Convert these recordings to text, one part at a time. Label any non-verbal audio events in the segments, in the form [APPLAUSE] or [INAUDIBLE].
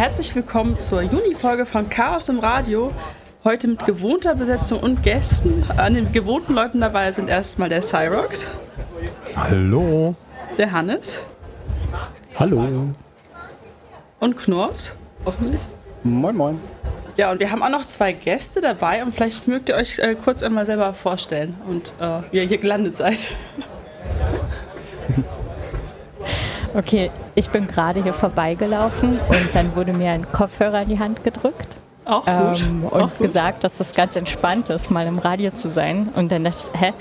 Herzlich willkommen zur Juni-Folge von Chaos im Radio. Heute mit gewohnter Besetzung und Gästen. An den gewohnten Leuten dabei sind erstmal der Cyrox. Hallo. Der Hannes. Hallo. Und Knorps, hoffentlich. Moin, moin. Ja, und wir haben auch noch zwei Gäste dabei und vielleicht mögt ihr euch äh, kurz einmal selber vorstellen und äh, wie ihr hier gelandet seid. [LAUGHS] Okay, ich bin gerade hier vorbeigelaufen und dann wurde mir ein Kopfhörer in die Hand gedrückt. Auch gut. Ähm, und auch gut. gesagt, dass das ganz entspannt ist, mal im Radio zu sein. Und dann dachte ich, hä?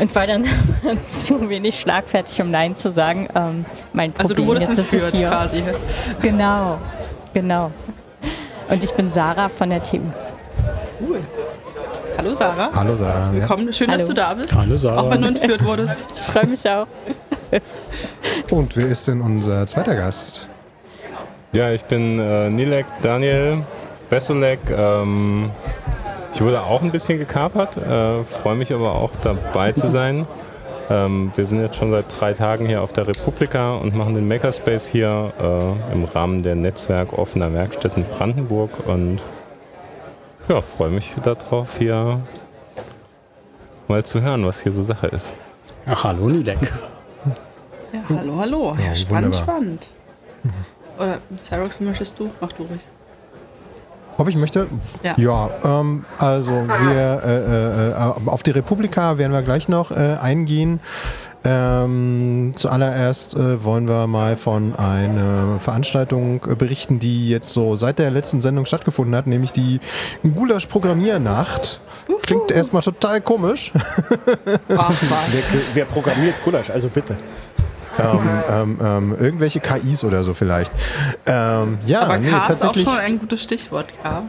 Und war dann [LAUGHS] zu wenig schlagfertig, um Nein zu sagen. Ähm, mein Problem, Also du wurdest jetzt entführt hier. quasi. Genau, genau. Und ich bin Sarah von der TU. Hallo Sarah. Hallo Sarah. Willkommen, schön, dass Hallo. du da bist. Hallo, Sarah. Auch wenn du entführt wurdest. Ich freue mich auch. [LAUGHS] Und wer ist denn unser zweiter Gast? Ja, ich bin äh, Nilek Daniel Vesolek. Ähm, ich wurde auch ein bisschen gekapert, äh, freue mich aber auch dabei zu sein. Ähm, wir sind jetzt schon seit drei Tagen hier auf der Republika und machen den Makerspace hier äh, im Rahmen der Netzwerk offener Werkstätten Brandenburg und ja, freue mich darauf, hier mal zu hören, was hier so Sache ist. Ach, hallo, Nilek. Ja, hallo, hallo. Ja, Ja, spannend, wunderbar. spannend. Oder Cyrox, möchtest du? Mach du ruhig. Ob ich möchte? Ja. ähm, also wir äh, äh, auf die Republika werden wir gleich noch äh, eingehen. Ähm, zuallererst äh, wollen wir mal von einer Veranstaltung äh, berichten, die jetzt so seit der letzten Sendung stattgefunden hat, nämlich die Gulasch-Programmiernacht. Klingt erstmal total komisch. Ach was. Wer, wer programmiert Gulasch? Also bitte. Ähm, ähm, ähm, irgendwelche KIs oder so vielleicht. Ähm, ja, Aber nee, K ist auch schon ein gutes Stichwort, K.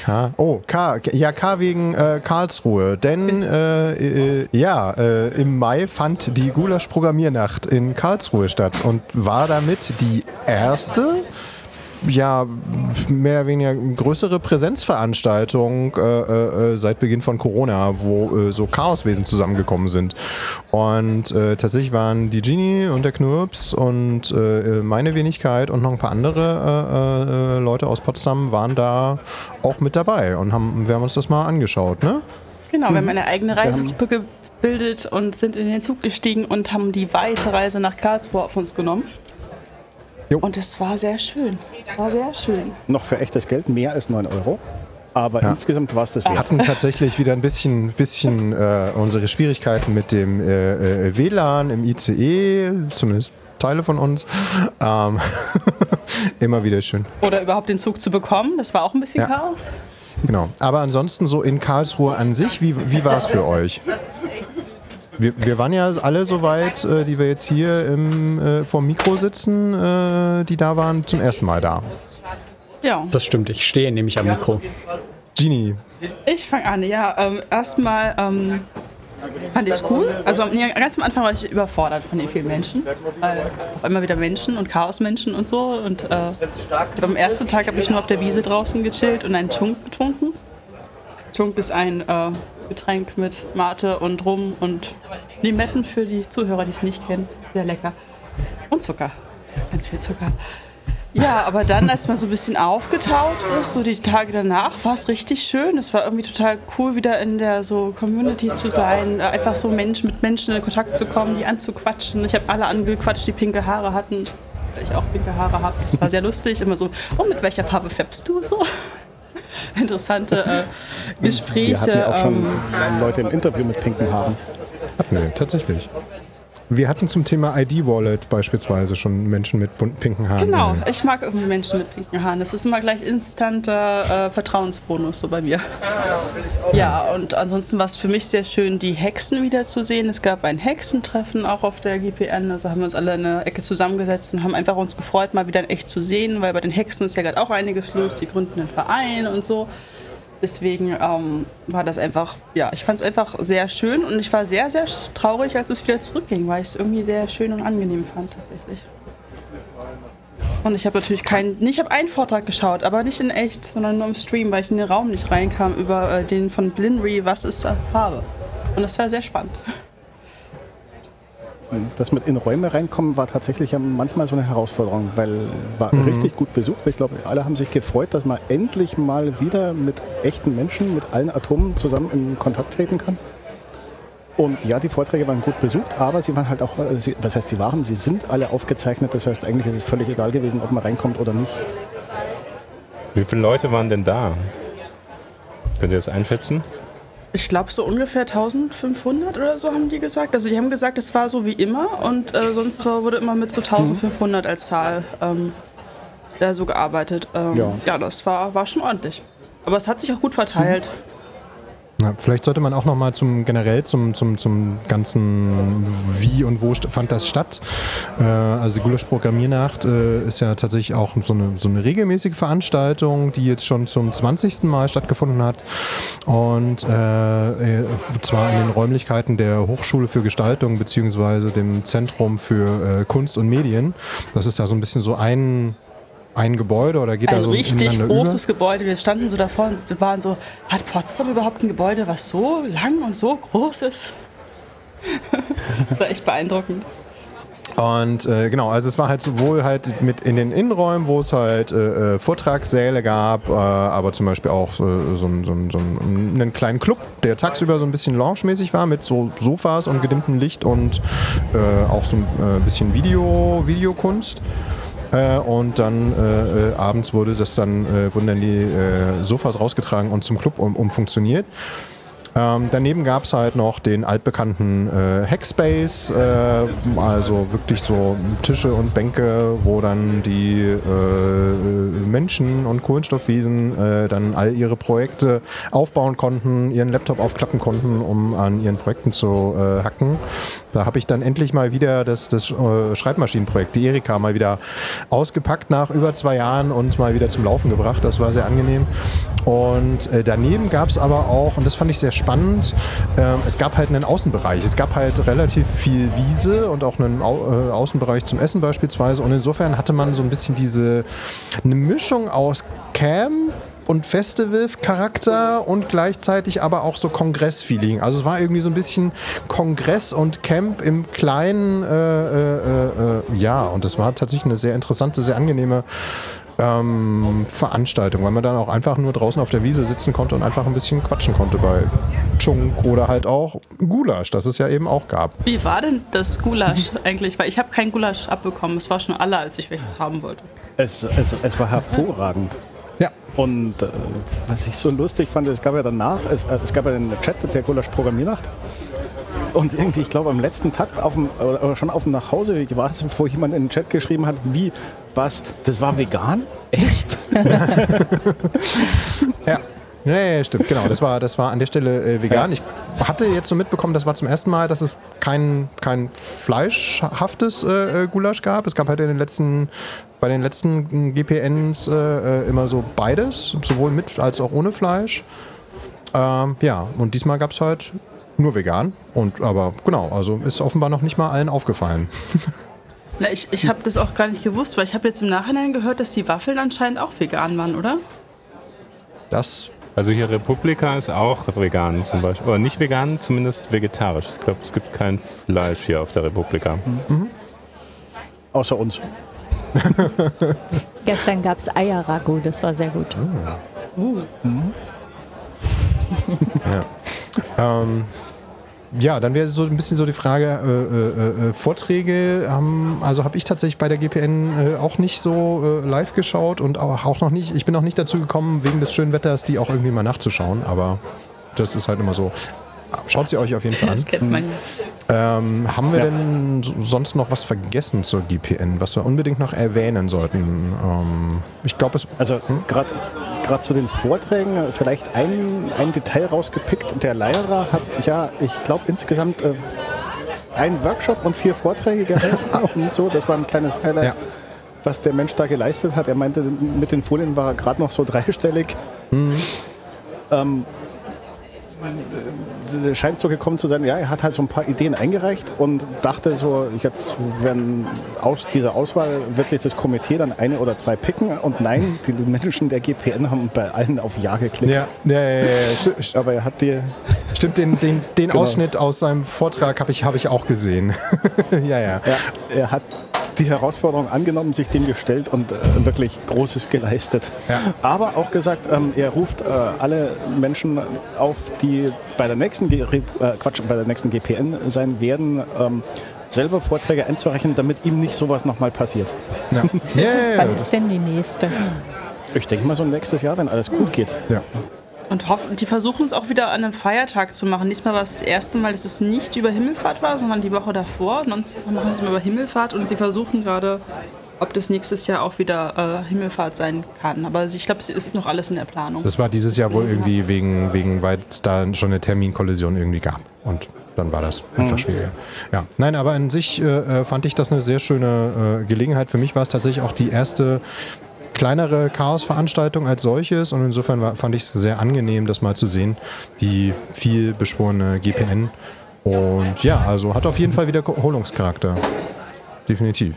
K. Oh, K. Ja, K wegen äh, Karlsruhe. Denn äh, äh, ja, äh, im Mai fand die Gulasch-Programmiernacht in Karlsruhe statt und war damit die erste, ja, mehr oder weniger größere Präsenzveranstaltung äh, äh, seit Beginn von Corona, wo äh, so Chaoswesen zusammengekommen sind. Und äh, tatsächlich waren die Genie und der Knurps und äh, meine Wenigkeit und noch ein paar andere äh, äh, Leute aus Potsdam waren da auch mit dabei und haben, wir haben uns das mal angeschaut, ne? Genau, wir haben eine eigene Reisegruppe gebildet und sind in den Zug gestiegen und haben die weite Reise nach Karlsruhe auf uns genommen. Jo. Und es war sehr schön. War sehr schön. Noch für echtes Geld mehr als 9 Euro. Aber Ja. insgesamt war es das wert. hatten tatsächlich wieder ein bisschen, bisschen äh, unsere Schwierigkeiten mit dem äh, äh, WLAN im ICE, zumindest Teile von uns. Ähm, [LAUGHS] immer wieder schön. Oder überhaupt den Zug zu bekommen, das war auch ein bisschen Ja. Chaos. Genau. Aber ansonsten so in Karlsruhe an sich, wie, wie war es für euch? Wir, wir waren ja alle soweit, äh, die wir jetzt hier im, äh, vor dem Mikro sitzen, äh, die da waren, zum ersten Mal da. Ja, Das stimmt, ich stehe nämlich am Mikro. Genie, ich fange an. Ja, ähm, erstmal ähm, fand ich cool. Also nee, ganz am Anfang war ich überfordert von den vielen Menschen. Äh, auf einmal wieder Menschen und Chaosmenschen und so. Und äh, am ersten Tag habe ich nur auf der Wiese draußen gechillt und einen Chunk getrunken. Chunk ist ein äh, Getränk mit Mate und Rum und Limetten für die Zuhörer, die es nicht kennen. Sehr lecker. Und Zucker. Ganz viel Zucker. Ja, aber dann, als man so ein bisschen aufgetaucht ist, so die Tage danach, war es richtig schön. Es war irgendwie total cool, wieder in der so Community zu sein, einfach so Menschen mit Menschen in Kontakt zu kommen, die anzuquatschen. Ich habe alle angequatscht, die pinke Haare hatten, ich auch pinke Haare habe. Das war sehr lustig, immer so, oh, mit welcher Farbe färbst du so? [LAUGHS] Interessante äh, Gespräche. Wir hatten ja auch schon ähm, Leute im Interview mit pinken Haaren. hatten wir tatsächlich. Wir hatten zum Thema ID-Wallet beispielsweise schon Menschen mit bunten pinken Haaren. Genau, ich mag irgendwie Menschen mit pinken Haaren. Das ist immer gleich instanter äh, Vertrauensbonus so bei mir. Ja, und ansonsten war es für mich sehr schön, die Hexen wiederzusehen. Es gab ein Hexentreffen auch auf der GPN. Also haben wir uns alle in einer Ecke zusammengesetzt und haben einfach uns gefreut, mal wieder in echt zu sehen, weil bei den Hexen ist ja gerade auch einiges los. Die gründen einen Verein und so. Deswegen ähm, war das einfach, ja, ich fand es einfach sehr schön und ich war sehr, sehr traurig, als es wieder zurückging, weil ich es irgendwie sehr schön und angenehm fand tatsächlich. Und ich habe natürlich keinen, ich habe einen Vortrag geschaut, aber nicht in echt, sondern nur im Stream, weil ich in den Raum nicht reinkam über äh, den von Blinry, was ist äh, Farbe. Und das war sehr spannend. Das mit in Räume reinkommen war tatsächlich manchmal so eine Herausforderung, weil war Mhm. richtig gut besucht. Ich glaube, alle haben sich gefreut, dass man endlich mal wieder mit echten Menschen, mit allen Atomen zusammen in Kontakt treten kann. Und ja, die Vorträge waren gut besucht, aber sie waren halt auch, sie, was heißt sie waren, sie sind alle aufgezeichnet. Das heißt, eigentlich ist es völlig egal gewesen, ob man reinkommt oder nicht. Wie viele Leute waren denn da? Könnt ihr das einschätzen? Ich glaube so ungefähr 1500 oder so haben die gesagt. Also die haben gesagt, es war so wie immer und äh, sonst wurde immer mit so 1500 als Zahl ähm, da so gearbeitet. Ähm, Ja. ja. das war, war schon ordentlich. Aber es hat sich auch gut verteilt. Na, vielleicht sollte man auch noch mal zum generell zum, zum, zum ganzen Wie und wo fand das statt. Äh, also die Gulasch Programmiernacht äh, ist ja tatsächlich auch so eine, so eine regelmäßige Veranstaltung, die jetzt schon zum 20. Mal stattgefunden hat. Und äh, äh, zwar in den Räumlichkeiten der Hochschule für Gestaltung beziehungsweise dem Zentrum für äh, Kunst und Medien. Das ist da so ein bisschen so ein ein Gebäude oder geht da Ein so richtig ineinander großes Gebäude. Wir standen so davor und waren so, hat Potsdam überhaupt ein Gebäude, was so lang und so groß ist? [LAUGHS] das war echt beeindruckend. Und äh, genau, also es war halt sowohl halt mit in den Innenräumen, wo es halt äh, äh, Vortragssäle gab, äh, aber zum Beispiel auch äh, so, ein- so, ein- so ein- einen kleinen Club, der tagsüber so ein bisschen lounge-mäßig war, mit so Sofas und gedimmtem Licht und äh, auch so ein bisschen Video, Videokunst. Äh, und dann äh, äh, abends wurde das dann, äh, wurden dann die äh, Sofas rausgetragen und zum Club um, umfunktioniert. Ähm, daneben gab es halt noch den altbekannten äh, Hackspace, äh, also wirklich so Tische und Bänke, wo dann die äh, Menschen und Kohlenstoffwiesen äh, dann all ihre Projekte aufbauen konnten, ihren Laptop aufklappen konnten, um an ihren Projekten zu äh, hacken. Da habe ich dann endlich mal wieder das, das äh, Schreibmaschinenprojekt, die Erika, mal wieder ausgepackt nach über zwei Jahren und mal wieder zum Laufen gebracht. Das war sehr angenehm. Und äh, daneben gab es aber auch, und das fand ich sehr spannend, äh, es gab halt einen Außenbereich. Es gab halt relativ viel Wiese und auch einen Au äh, Außenbereich zum Essen beispielsweise. Und insofern hatte man so ein bisschen diese, eine Mischung aus Camp und Festival-Charakter und gleichzeitig aber auch so Kongress-Feeling. Also es war irgendwie so ein bisschen Kongress und Camp im kleinen, äh, äh, äh, äh, ja, und das war tatsächlich eine sehr interessante, sehr angenehme ähm, Veranstaltung, weil man dann auch einfach nur draußen auf der Wiese sitzen konnte und einfach ein bisschen quatschen konnte bei Chunk oder halt auch Gulasch, das es ja eben auch gab. Wie war denn das Gulasch [LAUGHS] eigentlich? Weil ich habe kein Gulasch abbekommen. Es war schon alle, als ich welches haben wollte. Es, es, es war hervorragend. Ja. Und äh, was ich so lustig fand, es gab ja danach, es, äh, es gab ja den Chat der Gulasch Programmiernacht. Und irgendwie, ich glaube, am letzten Tag auf dem, oder schon auf dem Nachhauseweg war es, wo jemand in den Chat geschrieben hat, wie, was, das war vegan? Echt? [LAUGHS] Ja. Ja, ja, ja, stimmt, genau. Das war, das war an der Stelle äh, vegan. Ich hatte jetzt so mitbekommen, das war zum ersten Mal, dass es kein, kein fleischhaftes äh, äh, Gulasch gab. Es gab halt in den letzten, bei den letzten GPNs äh, äh, immer so beides, sowohl mit als auch ohne Fleisch. Ähm, ja, und diesmal gab es halt nur vegan. Und aber genau, also ist offenbar noch nicht mal allen aufgefallen. [LAUGHS] Na, ich ich habe das auch gar nicht gewusst, weil ich habe jetzt im Nachhinein gehört, dass die Waffeln anscheinend auch vegan waren, oder? Das Also hier Republika ist auch vegan zum Beispiel. Oder nicht vegan, zumindest vegetarisch. Ich glaube, es gibt kein Fleisch hier auf der Republika. Außer uns. [LAUGHS] Gestern gab es Eierragout, das war sehr gut. [LAUGHS] Ähm, ja, dann wäre so ein bisschen so die Frage, äh, äh, äh, Vorträge, haben, also habe ich tatsächlich bei der GPN äh, auch nicht so äh, live geschaut und auch, auch noch nicht, ich bin auch nicht dazu gekommen, wegen des schönen Wetters, die auch irgendwie mal nachzuschauen, aber das ist halt immer so. Schaut sie euch auf jeden Fall an. Das kennt man ja. Ähm, haben wir denn s- sonst noch was vergessen zur GPN, was wir unbedingt noch erwähnen sollten? Ähm, ich glaube, es Also gerade gerade zu den Vorträgen vielleicht ein, ein Detail rausgepickt. Der Lehrer hat ja, ich glaube insgesamt äh, einen Workshop und vier Vorträge gehalten [LAUGHS] und so. Das war ein kleines Highlight, Ja. was der Mensch da geleistet hat. Er meinte, mit den Folien war er gerade noch so dreistellig. Ähm, äh, scheint so gekommen zu sein, ja, er hat halt so ein paar Ideen eingereicht und dachte so, jetzt werden aus dieser Auswahl wird sich das Komitee dann eine oder zwei picken und nein, die Menschen der GPN haben bei allen auf Ja geklickt. ja, ja, ja, ja, Aber er hat die, Stimmt, den, den, den Genau. Ausschnitt aus seinem Vortrag habe ich, hab ich auch gesehen. [LAUGHS] ja, ja. Ja, er hat die Herausforderung angenommen, sich dem gestellt und äh, wirklich Großes geleistet. Ja. Aber auch gesagt, ähm, er ruft äh, alle Menschen auf, die bei der nächsten, G äh, Quatsch, bei der nächsten GPN sein werden, ähm, selber Vorträge einzureichen, damit ihm nicht sowas nochmal passiert. Ja. Ja. [LAUGHS] Wann ist denn die nächste? Ich denke mal so nächstes Jahr, wenn alles gut geht. ja. Und hoffen, die versuchen es auch wieder an einem Feiertag zu machen. Diesmal war es das erste Mal, dass es nicht über Himmelfahrt war, sondern die Woche davor. Sonst machen sie es immer über Himmelfahrt und sie versuchen gerade, ob das nächstes Jahr auch wieder äh, Himmelfahrt sein kann. Aber ich glaube, es ist noch alles in der Planung. Das war dieses Jahr wohl irgendwie wegen, wegen weil es da schon eine Terminkollision irgendwie gab. Und dann war das einfach schwieriger. Ja, nein, aber an sich äh, äh, fand ich das eine sehr schöne äh, Gelegenheit. Für mich war es tatsächlich auch die erste kleinere Chaos-Veranstaltung als solches und insofern fand ich es sehr angenehm, das mal zu sehen, die viel beschworene GPN. Und ja, also hat auf jeden Fall Wiederholungscharakter. Definitiv.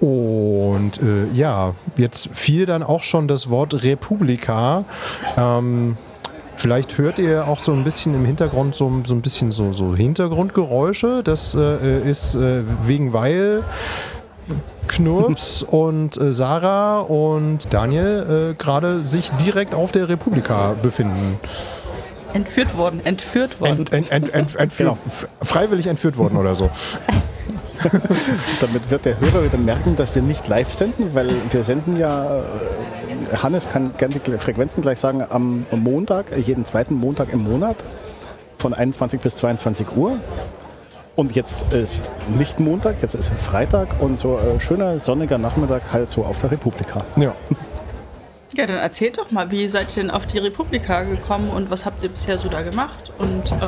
Und äh, ja, jetzt fiel dann auch schon das Wort Republika. Ähm, vielleicht hört ihr auch so ein bisschen im Hintergrund so, so ein bisschen so, so Hintergrundgeräusche. Das äh, ist äh, wegen weil Knurps und äh, Sarah und Daniel äh, gerade sich direkt auf der Republika befinden. Entführt worden, entführt worden. Ent, ent, ent, ent, entführt, f- Freiwillig entführt worden oder so. [LAUGHS] Damit wird der Hörer wieder merken, dass wir nicht live senden, weil wir senden ja, äh, Hannes kann gerne die Frequenzen gleich sagen, am Montag, jeden zweiten Montag im Monat von 21 bis 22 Uhr. Und jetzt ist nicht Montag, jetzt ist Freitag und so äh, schöner sonniger Nachmittag halt so auf der Republika. Ja. [LAUGHS] Ja, dann erzählt doch mal, wie seid ihr denn auf die Republika gekommen und was habt ihr bisher so da gemacht? Und äh,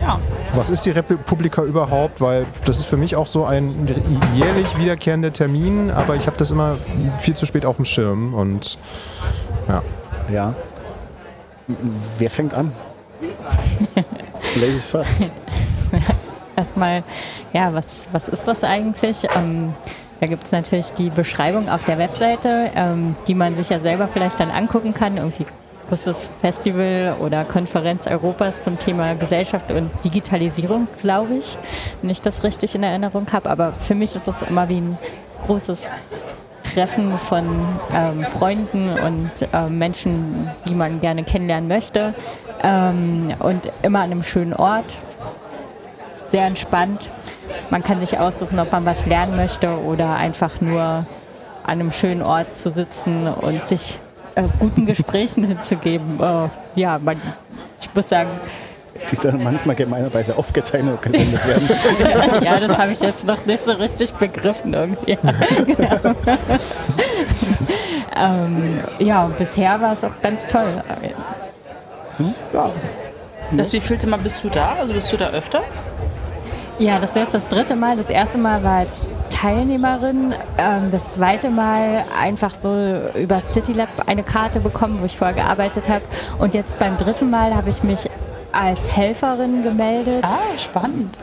ja, Was ist die Republika überhaupt? Weil das ist für mich auch so ein jährlich wiederkehrender Termin, aber ich habe das immer viel zu spät auf dem Schirm und ja. Ja. Wer fängt an? [LAUGHS] Ladies first. Erstmal, ja, was, was ist das eigentlich? Ähm, da gibt es natürlich die Beschreibung auf der Webseite, ähm, die man sich ja selber vielleicht dann angucken kann. Irgendwie größtes Festival oder Konferenz Europas zum Thema Gesellschaft und Digitalisierung, glaube ich, wenn ich das richtig in Erinnerung habe. Aber für mich ist das immer wie ein großes Treffen von ähm, Freunden und ähm, Menschen, die man gerne kennenlernen möchte. Ähm, und immer an einem schönen Ort. Sehr entspannt. Man kann sich aussuchen, ob man was lernen möchte oder einfach nur an einem schönen Ort zu sitzen und sich äh, guten Gesprächen [LAUGHS] hinzugeben. Äh, ja, man, ich muss sagen, Die dann manchmal gemeinerweise aufgezeichnet und gesendet werden. [LAUGHS] ja, das habe ich jetzt noch nicht so richtig begriffen irgendwie. genau. [LAUGHS] ähm, ja, und bisher war es auch ganz toll. das wievielte Mal bist du da? Also bist du da öfter? Ja, das ist jetzt das dritte Mal. Das erste Mal war als Teilnehmerin. Ähm, das zweite Mal einfach so über CityLab eine Karte bekommen, wo ich vorher gearbeitet habe. Und jetzt beim dritten Mal habe ich mich als Helferin gemeldet. Ah, spannend.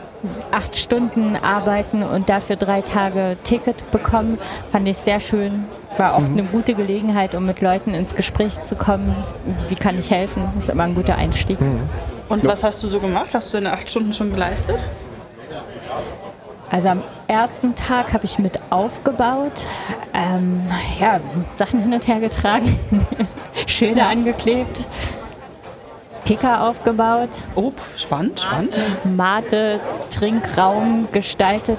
acht Stunden arbeiten und dafür drei Tage Ticket bekommen, fand ich sehr schön. War auch eine gute Gelegenheit, um mit Leuten ins Gespräch zu kommen. Wie kann ich helfen? Das ist immer ein guter Einstieg. Und was hast du so gemacht? Hast du deine acht Stunden schon geleistet? Also am ersten Tag habe ich mit aufgebaut, ähm, ja, Sachen hin und her getragen, [LAUGHS] Schilder angeklebt, Kicker aufgebaut, Oh, spannend, spannend. Mate, Trinkraum gestaltet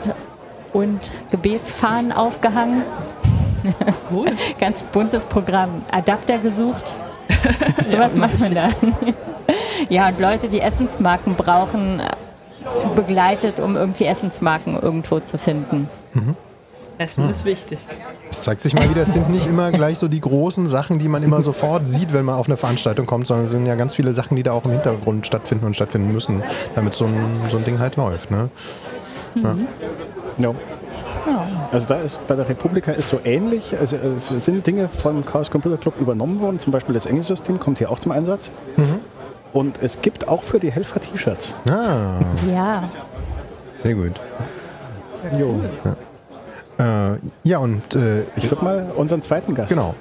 und Gebetsfahnen aufgehangen. Cool. [LAUGHS] Ganz buntes Programm. Adapter gesucht. [LAUGHS] Sowas macht man da. ja, und Leute, die Essensmarken brauchen, begleitet, um irgendwie Essensmarken irgendwo zu finden. Essen ist wichtig. Es zeigt sich mal wieder, es sind nicht immer gleich so die großen Sachen, die man immer sofort sieht, wenn man auf eine Veranstaltung kommt, sondern es sind ja ganz viele Sachen, die da auch im Hintergrund stattfinden und stattfinden müssen, damit so ein, so ein Ding halt läuft. Ne? Ja. Also da ist bei der Republika ist so ähnlich. Also es sind Dinge von Chaos Computer Club übernommen worden. Zum Beispiel das Engelsystem kommt hier auch zum Einsatz. Und es gibt auch für die Helfer T-Shirts. Ah, Ja, sehr gut. Jo. Äh, ja, und äh, Ich würde mal unseren zweiten Gast. genau.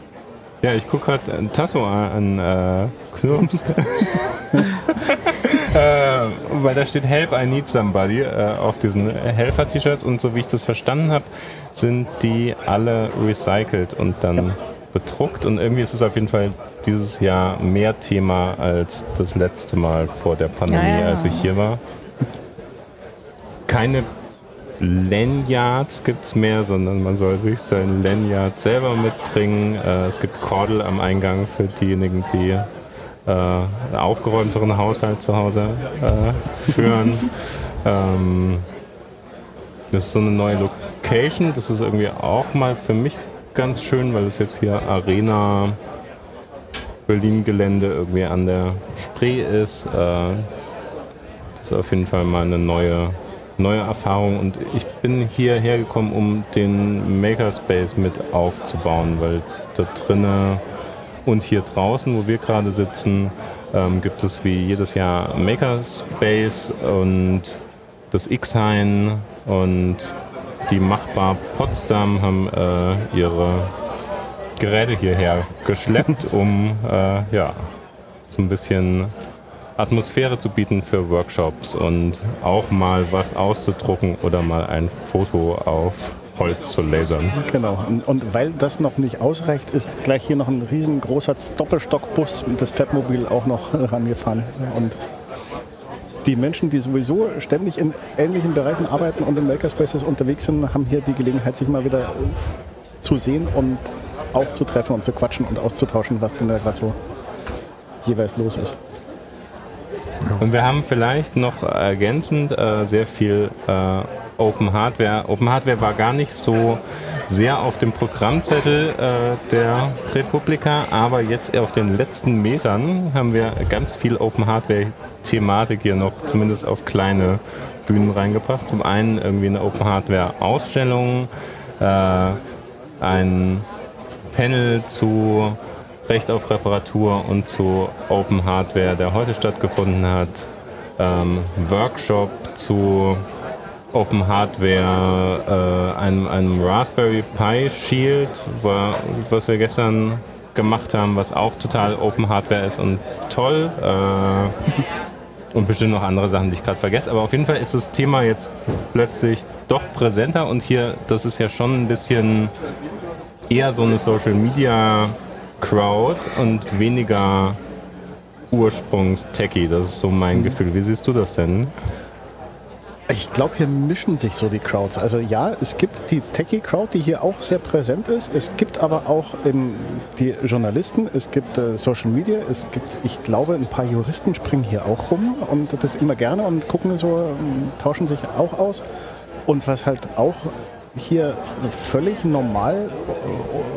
Ja, ich gucke gerade Tasso an, äh, Knurps. [LAUGHS] äh, weil da steht Help, I need somebody äh, auf diesen Helfer-T-Shirts und so wie ich das verstanden habe, sind die alle recycelt und dann ja. Bedruckt und irgendwie ist es auf jeden Fall dieses Jahr mehr Thema als das letzte Mal vor der Pandemie, ja, ja. als ich hier war. Keine Lanyards gibt es mehr, sondern man soll sich sein Lanyard selber mitbringen. Äh, es gibt Kordel am Eingang für diejenigen, die äh, aufgeräumteren Haushalt zu Hause äh, führen. [LAUGHS] ähm, das ist so eine neue Location. Das ist irgendwie auch mal für mich ganz schön, weil es jetzt hier Arena Berlin-Gelände irgendwie an der Spree ist. Äh, das ist auf jeden Fall mal eine neue, neue Erfahrung. Und ich bin hierher gekommen, um den Makerspace mit aufzubauen, weil da drinnen und hier draußen, wo wir gerade sitzen, ähm, gibt es wie jedes Jahr Makerspace und das X-Hain und die Machbar Potsdam haben äh, ihre Geräte hierher geschleppt, um äh, ja, so ein bisschen Atmosphäre zu bieten für Workshops und auch mal was auszudrucken oder mal ein Foto auf Holz zu lasern. Genau. Und, und, weil das noch nicht ausreicht, ist gleich hier noch ein riesengroßer Doppelstockbus mit das Fettmobil auch noch [LAUGHS] rangefahren. Und die Menschen, die sowieso ständig in ähnlichen Bereichen arbeiten und in Makerspaces unterwegs sind, haben hier die Gelegenheit, sich mal wieder zu sehen und auch zu treffen und zu quatschen und auszutauschen, was denn da gerade so jeweils los ist. Und wir haben vielleicht noch ergänzend äh, sehr viel äh, Open Hardware. Open Hardware war gar nicht so sehr auf dem Programmzettel äh, der Republika, aber jetzt auf den letzten Metern haben wir ganz viel Open Hardware Thematik hier noch zumindest auf kleine Bühnen reingebracht. Zum einen irgendwie eine Open Hardware Ausstellung, äh, ein Panel zu Recht auf Reparatur und zu Open Hardware, der heute stattgefunden hat, ähm, Workshop zu Open Hardware, äh, einem, einem, Raspberry Pi Shield, war, was wir gestern gemacht haben, was auch total Open Hardware ist und toll. Äh, und bestimmt noch andere Sachen, die ich gerade vergesse. Aber auf jeden Fall ist das Thema jetzt plötzlich doch präsenter und hier, das ist ja schon ein bisschen eher so eine Social Media Crowd und weniger Ursprungs-Techie. Das ist so mein mhm. Gefühl. Wie siehst du das denn? Ich glaube, hier mischen sich so die Crowds. Also ja, es gibt die Techie-Crowd, die hier auch sehr präsent ist. Es gibt aber auch ähm, die Journalisten, es gibt äh, Social Media, es gibt, ich glaube, ein paar Juristen springen hier auch rum und das immer gerne und gucken so, ähm, tauschen sich auch aus. Und was halt auch hier völlig normal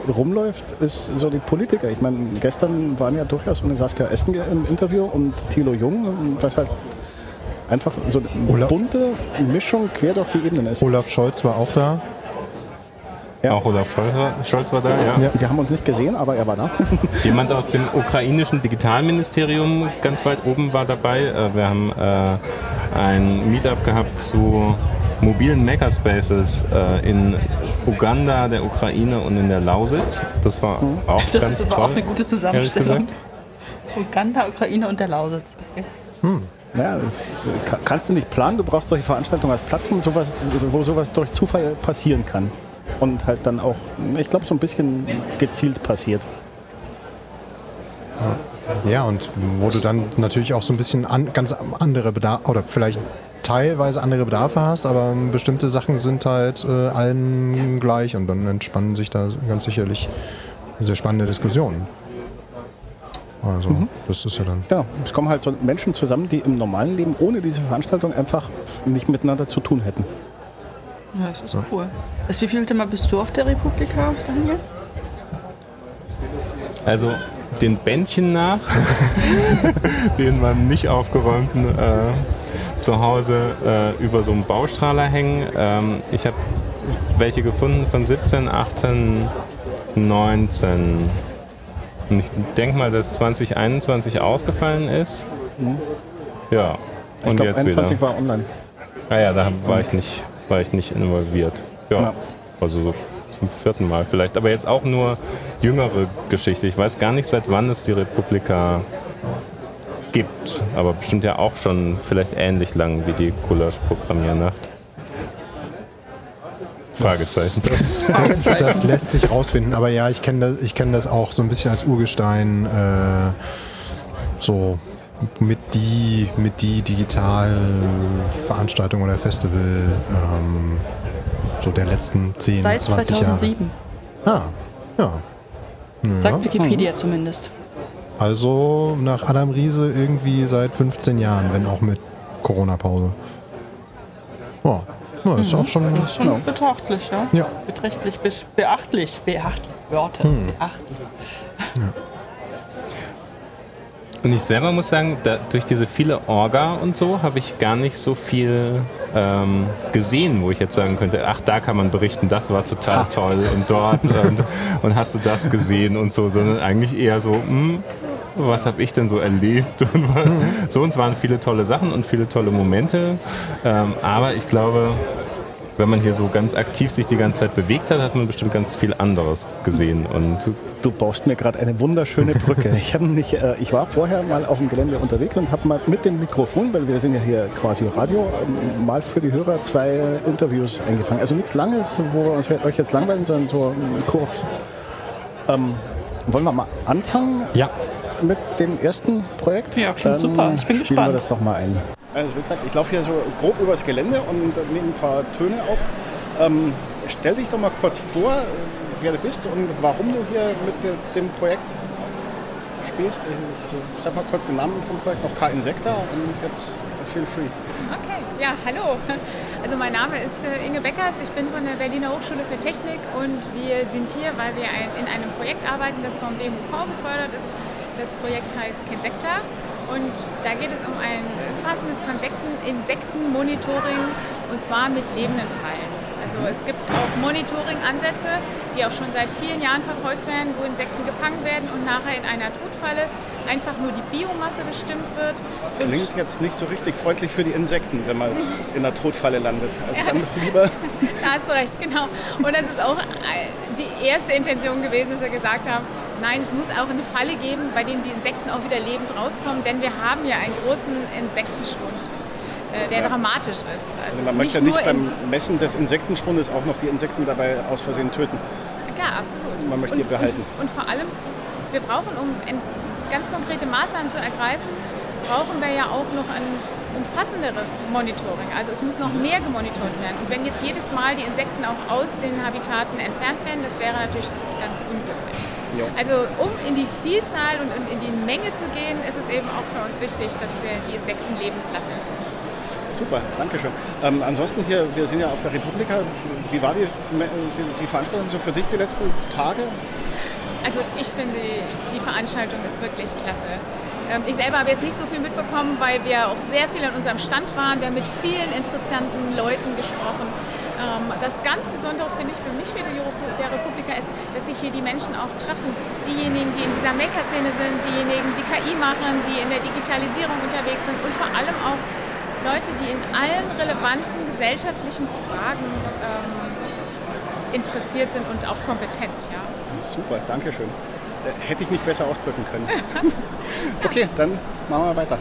äh, rumläuft, ist so die Politiker. Ich meine, gestern waren ja durchaus eine Saskia Esten im Interview und Thilo Jung, was halt einfach so eine Olaf. bunte Mischung quer durch die Ebenen ist. Olaf Scholz war auch da. Ja. Auch Olaf Scholz, war da, ja. ja. Wir haben uns nicht gesehen, aber er war da. [LAUGHS] Jemand aus dem ukrainischen Digitalministerium ganz weit oben war dabei. Äh, wir haben äh, ein Meetup gehabt zu mobilen Makerspaces äh, in Uganda, der Ukraine und in der Lausitz. Das war mhm. auch das ganz ist aber toll, auch eine gute Zusammenstellung. Uganda, Ukraine und der Lausitz. Okay. Hm. Ja, das kannst du nicht planen. Du brauchst solche Veranstaltungen als Plattform, sowas, wo sowas durch Zufall passieren kann. Und halt dann auch, ich glaube, so ein bisschen gezielt passiert. Ja, und wo du dann natürlich auch so ein bisschen an, ganz andere Bedarfe oder vielleicht teilweise andere Bedarfe hast, aber bestimmte Sachen sind halt äh, allen gleich und dann entspannen sich da ganz sicherlich sehr spannende Diskussionen. Also mhm. das ist ja dann. Ja, es kommen halt so Menschen zusammen, die im normalen Leben ohne diese Veranstaltung einfach nicht miteinander zu tun hätten. Ja, das ist ja. cool. Das wie viel Mal bist du auf der Republika, Daniel? Also den Bändchen nach, [LAUGHS] die in meinem nicht aufgeräumten äh, Zuhause äh, über so einem Baustrahler hängen. Ähm, ich habe welche gefunden von 17, 18, 19. Und ich denke mal, dass 2021 ausgefallen ist. Mhm. Ja. Und ich glaube, 21 wieder. war online. Ah ja, da war ich nicht, war ich nicht involviert. Ja. ja. Also zum vierten Mal vielleicht. Aber jetzt auch nur jüngere Geschichte. Ich weiß gar nicht, seit wann es die Republika gibt, aber bestimmt ja auch schon vielleicht ähnlich lang wie die Gulasch-Programmiernacht. Fragezeichen. Das, [LAUGHS] das, das lässt sich rausfinden, aber ja, ich kenne das, ich kenn das auch so ein bisschen als Urgestein, äh, so mit die, mit die Digitalveranstaltung oder Festival ähm, so der letzten 10, Seit 20 2007. Jahre. Ah, ja. Sagt Wikipedia zumindest. Also nach Adam Riese irgendwie seit 15 Jahren, wenn auch mit Corona-Pause. Ja, ja ist auch schon. Schon ja. betrachtlich, ja? Ja. Beträchtlich, be beachtlich, beachtlich. Wörter, beachtlich. Und ich selber muss sagen, da, durch diese viele Orga und so habe ich gar nicht so viel ähm, gesehen, wo ich jetzt sagen könnte, ach, da kann man berichten, das war total toll und dort [LAUGHS] und, und hast du das gesehen und so, sondern eigentlich eher so, hm, was habe ich denn so erlebt und was. So, und es waren viele tolle Sachen und viele tolle Momente, ähm, aber ich glaube, wenn man hier so ganz aktiv sich die ganze Zeit bewegt hat, hat man bestimmt ganz viel anderes gesehen und Du baust mir gerade eine wunderschöne Brücke. [LAUGHS] Ich, nicht, äh, ich war vorher mal auf dem Gelände unterwegs und habe mal mit dem Mikrofon, weil wir sind ja hier quasi Radio, ähm, mal für die Hörer zwei Interviews eingefangen. Also nichts Langes, wo wir uns euch jetzt langweilen, sondern so ähm, kurz. Ähm, wollen wir mal anfangen Ja, mit dem ersten Projekt? Ja, klingt super. Ich bin spielen gespannt. wir das doch mal ein. Also wie gesagt, ich laufe hier so grob übers Gelände und nehme ein paar Töne auf. Ähm, stell dich doch mal kurz vor, wer du bist und warum du hier mit de, dem Projekt stehst. Ich so, sag mal kurz den Namen vom Projekt, noch K-Insecta und jetzt feel free. Okay, ja, hallo. Also mein Name ist äh, Inge Beckers, ich bin von der Berliner Hochschule für Technik und wir sind hier, weil wir in einem Projekt arbeiten, das vom BMUV gefördert ist. Das Projekt heißt Kinsecta und da geht es um ein umfassendes Insektenmonitoring und zwar mit lebenden Fallen. Also es gibt auch Monitoring-Ansätze, die auch schon seit vielen Jahren verfolgt werden, wo Insekten gefangen werden und nachher in einer Todfalle einfach nur die Biomasse bestimmt wird. Und Klingt jetzt nicht so richtig freundlich für die Insekten, wenn man in der Todfalle landet. Also Ja. dann doch lieber. [LAUGHS] Da hast du recht, genau. Und das ist auch äh, die erste Intention gewesen, dass wir gesagt haben, nein, es muss auch eine Falle geben, bei denen die Insekten auch wieder lebend rauskommen, denn wir haben ja einen großen Insektenschwund, äh, der dramatisch ist. Also man möchte ja nicht beim Messen des Insektenschwundes auch noch die Insekten dabei aus Versehen töten. ja, absolut. Man möchte und, die behalten. Und, und vor allem, wir brauchen, um ganz konkrete Maßnahmen zu ergreifen, brauchen wir ja auch noch ein umfassenderes Monitoring. Also es muss noch mehr gemonitort werden. Und wenn jetzt jedes Mal die Insekten auch aus den Habitaten entfernt werden, das wäre natürlich ganz unglücklich. Ja. Also um in die Vielzahl und in die Menge zu gehen, ist es eben auch für uns wichtig, dass wir die Insekten leben lassen. Super, danke schön. Ähm, ansonsten hier, wir sind ja auf der Republika. Wie war die, die, die Veranstaltung so für dich die letzten Tage? Also ich finde, die Veranstaltung ist wirklich klasse. Ähm, Ich selber habe jetzt nicht so viel mitbekommen, weil wir auch sehr viel an unserem Stand waren. Wir haben mit vielen interessanten Leuten gesprochen. Ähm, Das ganz Besondere finde ich für mich wie der Euro- der Republika ist, dass sich hier die Menschen auch treffen. Diejenigen, die in dieser Maker-Szene sind, diejenigen, die KI machen, die in der Digitalisierung unterwegs sind und vor allem auch Leute, die in allen relevanten gesellschaftlichen Fragen ähm, interessiert sind und auch kompetent. Ja. Super, danke schön. Äh, Hätte ich nicht besser ausdrücken können. [LAUGHS] Okay, dann machen wir weiter.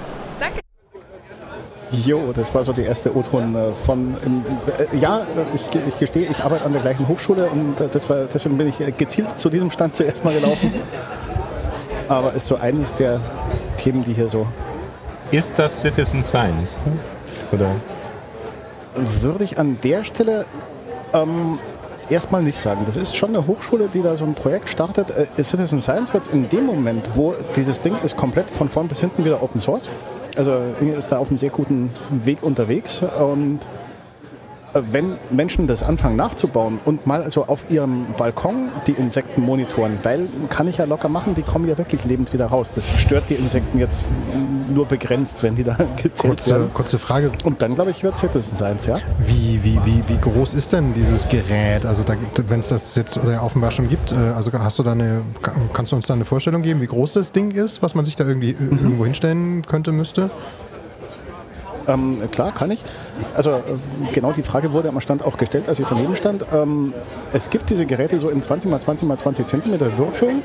Jo, das war so die erste O-Ton äh, von. im- äh, ja, ich, ich gestehe, ich arbeite an der gleichen Hochschule und äh, das war, deswegen bin ich äh, gezielt zu diesem Stand zuerst mal gelaufen. [LAUGHS] Aber ist so eines der Themen, die hier so ist das Citizen Science? Oder? würde ich an der Stelle ähm, erstmal nicht sagen. Das ist schon eine Hochschule, die da so ein Projekt startet. Äh, Citizen Science wird in dem Moment, wo dieses Ding ist komplett von vorn bis hinten wieder Open Source. Also Inge ist da auf einem sehr guten Weg unterwegs und wenn Menschen das anfangen nachzubauen und mal so auf ihrem Balkon die Insekten monitoren, weil kann ich ja locker machen, die kommen ja wirklich lebend wieder raus. Das stört die Insekten jetzt nur begrenzt, wenn die da [LAUGHS] gezählt kurze, werden. kurze Frage. Und dann glaube ich wird Citizen Science, ja. Wie, wie, wie, wie groß ist denn dieses Gerät? Also wenn es das jetzt oder offenbar schon gibt, äh, also hast du da eine, ka- kannst du uns da eine Vorstellung geben, wie groß das Ding ist, was man sich da irgendwie äh, irgendwo hinstellen könnte, müsste? Ähm, klar, kann ich. Also äh, genau die Frage wurde am Stand auch gestellt, als ich daneben stand. Ähm, es gibt diese Geräte so in 20 x 20 x 20 Zentimeter Würfeln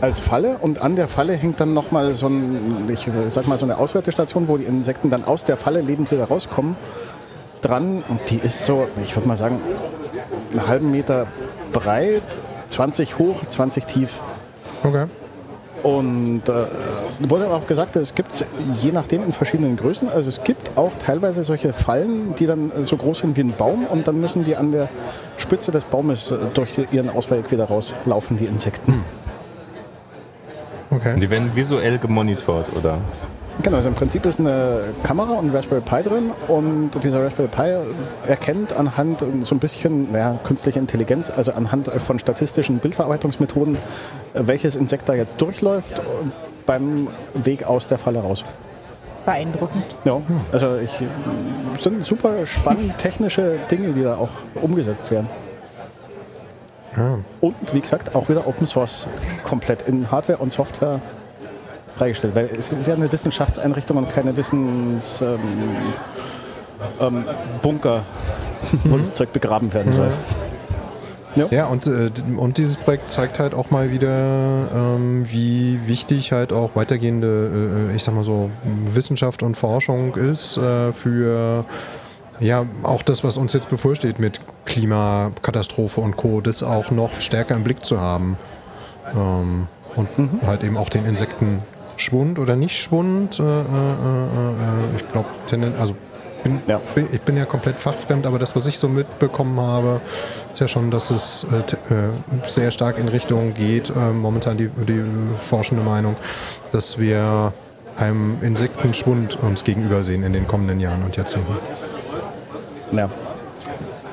als Falle und an der Falle hängt dann nochmal so, ein, ich sag mal so eine Auswertestation, wo die Insekten dann aus der Falle lebend wieder rauskommen, dran. Und die ist so, ich würde mal sagen, einen halben Meter breit, 20 hoch, 20 tief. Okay. Und äh, wurde auch gesagt, es gibt je nachdem in verschiedenen Größen. Also es gibt auch teilweise solche Fallen, die dann so groß sind wie ein Baum und dann müssen die an der Spitze des Baumes äh, durch ihren Ausweg wieder rauslaufen, die Insekten. Okay. Die werden visuell gemonitort, oder? Genau, also im Prinzip ist eine Kamera und ein Raspberry Pi drin und dieser Raspberry Pi erkennt anhand so ein bisschen naja, künstliche Intelligenz, also anhand von statistischen Bildverarbeitungsmethoden, welches Insekt da jetzt durchläuft beim Weg aus der Falle raus. Beeindruckend. Ja, also ich, sind super spannend [LAUGHS] technische Dinge, die da auch umgesetzt werden. Ja. Und wie gesagt, auch wieder Open Source komplett in Hardware und Software freigestellt, weil es ist ja eine Wissenschaftseinrichtung und keine Wissensbunker, ähm, Bunker, wo das Zeug begraben werden soll. Ja, und, äh, und dieses Projekt zeigt halt auch mal wieder, ähm, wie wichtig halt auch weitergehende, äh, ich sag mal so, Wissenschaft und Forschung ist äh, für ja, auch das, was uns jetzt bevorsteht mit Klimakatastrophe und Co., das auch noch stärker im Blick zu haben. Ähm, und halt eben auch den Insektenschwund oder nicht Schwund. Äh, äh, äh, ich glaube, also bin, Ja. bin, ich bin ja komplett fachfremd, aber das, was ich so mitbekommen habe, ist ja schon, dass es äh, äh, sehr stark in Richtung geht, äh, momentan die, die forschende Meinung, dass wir einem Insektenschwund uns gegenübersehen in den kommenden Jahren und Jahrzehnten. Ja.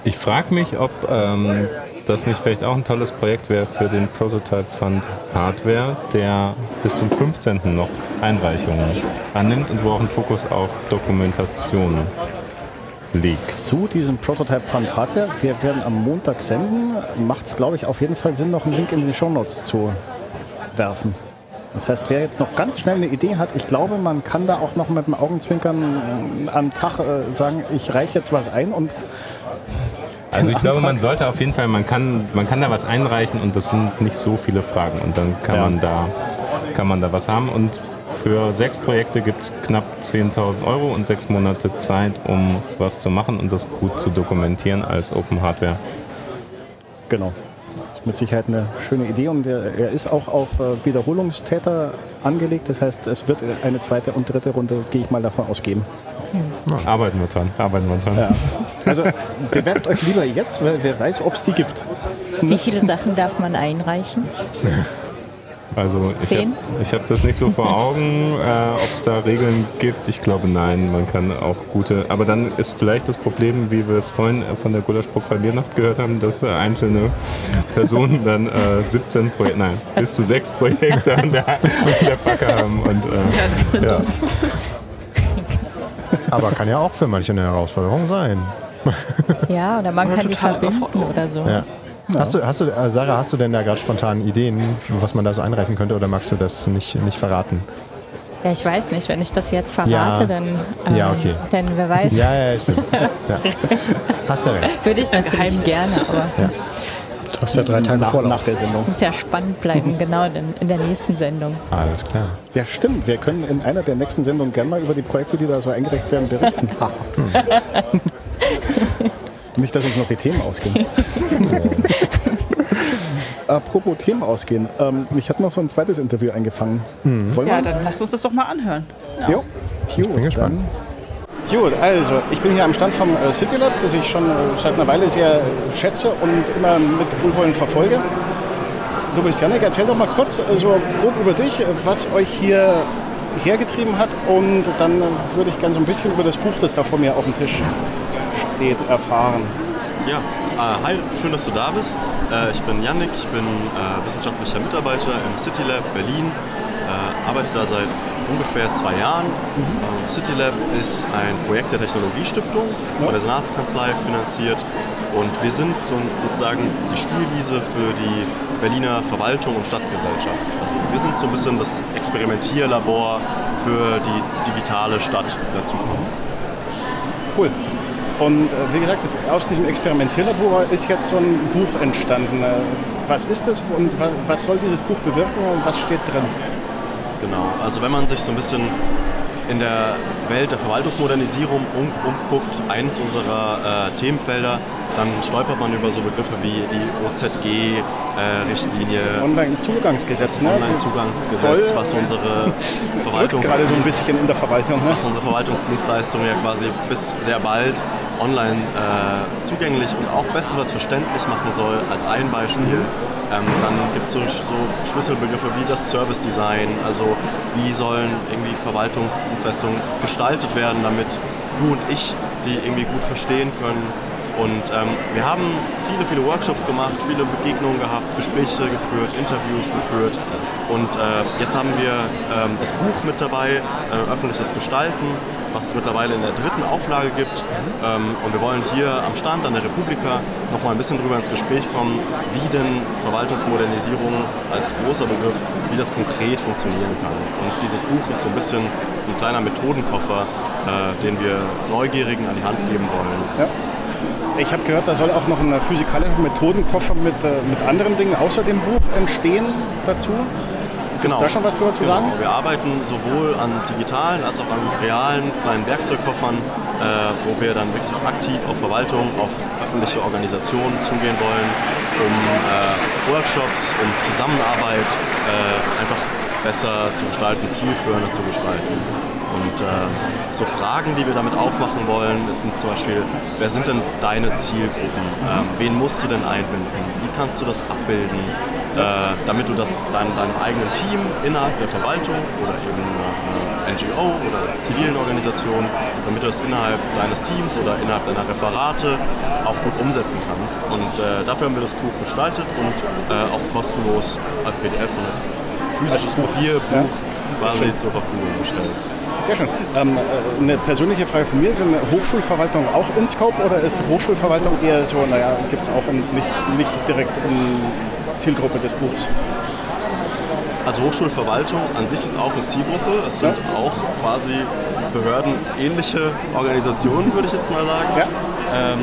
Ich frage mich, ob ähm, das nicht vielleicht auch ein tolles Projekt wäre für den Prototype Fund Hardware, der bis zum 15. noch Einreichungen annimmt und wo auch ein Fokus auf Dokumentation liegt. Zu diesem Prototype Fund Hardware, wir werden am Montag senden, macht es, glaube ich, auf jeden Fall Sinn, noch einen Link in die Shownotes zu werfen. Das heißt, wer jetzt noch ganz schnell eine Idee hat, ich glaube, man kann da auch noch mit dem Augenzwinkern äh, am Tag äh, sagen, ich reiche jetzt was ein und Also ich glaube, man sollte auf jeden Fall, man kann, man kann da was einreichen und das sind nicht so viele Fragen und dann kann Ja. man da kann man da was haben und für sechs Projekte gibt es knapp 10.000 Euro und sechs Monate Zeit, um was zu machen und das gut zu dokumentieren als Open Hardware. Genau. Das ist mit Sicherheit eine schöne Idee und er, ist auch auf äh, Wiederholungstäter angelegt. Das heißt, es wird eine zweite und dritte Runde, gehe ich mal davon aus, geben. Arbeiten wir dran, arbeiten wir dran. Ja. Also bewerbt euch lieber jetzt, weil wer weiß, ob es die gibt. Wie viele Sachen darf man einreichen? Also ich habe Zehn? ich hab das nicht so vor Augen, äh, ob es da Regeln gibt. Ich glaube nein, man kann auch gute. Aber dann ist vielleicht das Problem, wie wir es vorhin von der Gulasch-Programmiernacht gehört haben, dass äh, einzelne Personen [LAUGHS] dann äh, 17 Projekte, nein, bis zu sechs Projekte an der, an der Backe haben. Und, äh, ja. Aber kann ja auch für manche eine Herausforderung sein. [LAUGHS] Ja, oder man Oder kann die verbinden oder so. Ja. Hast du, hast du, äh, Sarah, hast du denn da gerade spontan Ideen, was man da so einreichen könnte oder magst du das nicht, nicht verraten? Ja, ich weiß nicht, wenn ich das jetzt verrate, Ja. dann, ähm, Ja, okay. dann wer weiß, Ja, ja, stimmt. [LAUGHS] Ja. Hast du recht. würde ich natürlich gerne, aber Du hast ja drei Tage Nach, Vorlauf. nach der Sendung. muss ja spannend bleiben, [LAUGHS] genau in, in der nächsten Sendung. Alles klar. Ja, stimmt. Wir können in einer der nächsten Sendungen gerne mal über die Projekte, die da so eingereicht werden, berichten. [LAUGHS] Nicht, dass uns noch die Themen ausgehen. [LAUGHS] Apropos Themen ausgehen. Ähm, ich hatte noch so ein zweites Interview eingefangen. Wollen Ja, wir? dann lass uns das doch mal anhören. Jo. Gut, bin gespannt. Dann. Gut, also ich bin hier am Stand vom äh, City Lab, das ich schon äh, seit einer Weile sehr schätze und immer mit Wohlwollen verfolge. Du bist Janik, erzähl doch mal kurz äh, so grob über dich, äh, was euch hier hergetrieben hat und dann äh, würde ich gerne so ein bisschen über das Buch, das da vor mir auf dem Tisch steht, erfahren. Ja, äh, hi, schön, dass du da bist. Äh, ich bin Yannick, ich bin äh, wissenschaftlicher Mitarbeiter im City Lab Berlin, äh, arbeite da seit ungefähr zwei Jahren. Äh, City Lab ist ein Projekt der Technologiestiftung, von der Senatskanzlei finanziert und wir sind so, sozusagen die Spielwiese für die Berliner Verwaltung und Stadtgesellschaft. Also wir sind so ein bisschen das Experimentierlabor für die digitale Stadt der Zukunft. Cool. Und äh, wie gesagt, das, aus diesem Experimentierlabor ist jetzt so ein Buch entstanden. Äh, was ist das und was, soll dieses Buch bewirken und was steht drin? Genau, also wenn man sich so ein bisschen in der Welt der Verwaltungsmodernisierung um, umguckt, eines unserer äh, Themenfelder, dann stolpert man über so Begriffe wie die OZG-Richtlinie. Das Online-Zugangsgesetz, ne? Online-Zugangsgesetz, was unsere [LAUGHS] Verwaltungs gerade so ein bisschen in der Verwaltung, ne? was unsere Verwaltungsdienstleistungen ja quasi bis sehr bald online äh, zugänglich und auch bestenfalls verständlich machen soll, als ein Beispiel. Ähm, dann gibt es so, so Schlüsselbegriffe wie das Service Design, also wie sollen irgendwie Verwaltungsdienstleistungen gestaltet werden, damit du und ich die irgendwie gut verstehen können. Und ähm, wir haben viele, viele Workshops gemacht, viele Begegnungen gehabt, Gespräche geführt, Interviews geführt. Und äh, jetzt haben wir ähm, das Buch mit dabei, äh, öffentliches Gestalten, was es mittlerweile in der dritten Auflage gibt. Ähm, und wir wollen hier am Stand an der Republika noch mal ein bisschen drüber ins Gespräch kommen, wie denn Verwaltungsmodernisierung als großer Begriff, wie das konkret funktionieren kann. Und dieses Buch ist so ein bisschen ein kleiner Methodenkoffer, äh, den wir Neugierigen an die Hand geben wollen. Ja. Ich habe gehört, da soll auch noch ein physikalischer Methodenkoffer mit, äh, mit anderen Dingen außer dem Buch entstehen dazu. Genau. Ist da schon was drüber zu genau. sagen? Wir arbeiten sowohl an digitalen als auch an realen kleinen Werkzeugkoffern, äh, wo wir dann wirklich aktiv auf Verwaltung, auf öffentliche Organisationen zugehen wollen, um äh, Workshops, um Zusammenarbeit äh, einfach besser zu gestalten, zielführender zu gestalten. Und äh, so Fragen, die wir damit aufmachen wollen, das sind zum Beispiel, wer sind denn deine Zielgruppen? Ähm, wen musst du denn einbinden? Wie kannst du das abbilden, äh, damit du das dein, deinem eigenen Team innerhalb der Verwaltung oder eben einer NGO oder zivilen Organisation, damit du das innerhalb deines Teams oder innerhalb deiner Referate auch gut umsetzen kannst. Und äh, dafür haben wir das Buch gestaltet und äh, auch kostenlos als PDF und als physisches Papierbuch quasi zur Verfügung gestellt. Sehr schön. Ähm, äh, eine persönliche Frage von mir, sind Hochschulverwaltung auch in Scope oder ist Hochschulverwaltung eher so, naja, gibt es auch nicht, nicht direkt in Zielgruppe des Buchs? Also Hochschulverwaltung an sich ist auch eine Zielgruppe. Es sind Ja. auch quasi behördenähnliche Organisationen, würde ich jetzt mal sagen, Ja. ähm,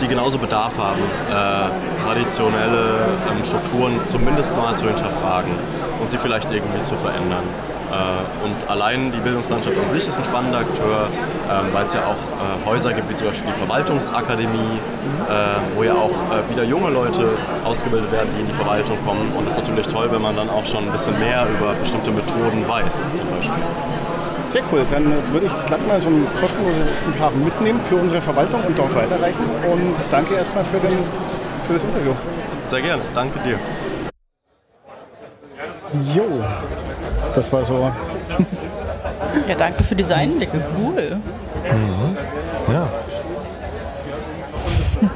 die genauso Bedarf haben, äh, traditionelle ähm, Strukturen zumindest mal zu hinterfragen und sie vielleicht irgendwie zu verändern. Äh, und allein die Bildungslandschaft an sich ist ein spannender Akteur, ähm, weil es ja auch äh, Häuser gibt, wie zum Beispiel die Verwaltungsakademie, äh, wo ja auch wieder junge Leute ausgebildet werden, die in die Verwaltung kommen. Und es ist natürlich toll, wenn man dann auch schon ein bisschen mehr über bestimmte Methoden weiß, zum Beispiel. Sehr cool. Dann würde ich glatt mal so ein kostenloses Exemplar mitnehmen für unsere Verwaltung und dort weiterreichen. Und danke erstmal für, den, für das Interview. Sehr gerne, danke dir. Jo, das war so. Ja, danke für diese Einblicke. Cool. Ja.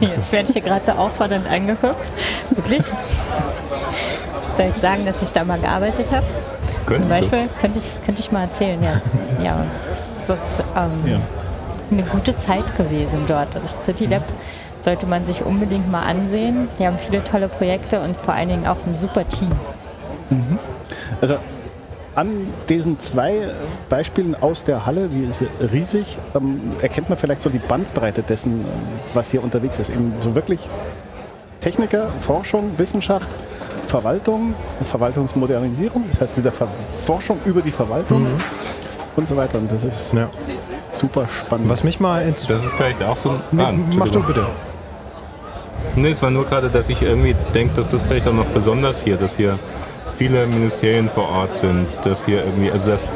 Jetzt werde ich hier gerade so auffordernd angeguckt. Wirklich? Soll ich sagen, dass ich da mal gearbeitet habe? Zum Könntest du. Beispiel könnte ich, könnte ich mal erzählen, ja. ja. Das ist ähm, Ja. eine gute Zeit gewesen dort. Das City Lab sollte man sich unbedingt mal ansehen. Die haben viele tolle Projekte und vor allen Dingen auch ein super Team. Also an diesen zwei Beispielen aus der Halle, die ist riesig, ähm, erkennt man vielleicht so die Bandbreite dessen, was hier unterwegs ist. Eben so wirklich Techniker, Forschung, Wissenschaft, Verwaltung, Verwaltungsmodernisierung, das heißt wieder Ver Forschung über die Verwaltung und so weiter. Und das ist ja. super spannend. Was mich mal ins. Das ist vielleicht auch so ein. Nee, Ah, mach du Entschuldigung. bitte. Nee, es war nur gerade, dass ich irgendwie denke, dass das vielleicht auch noch besonders hier, dass hier viele Ministerien vor Ort sind, dass hier irgendwie, also dass,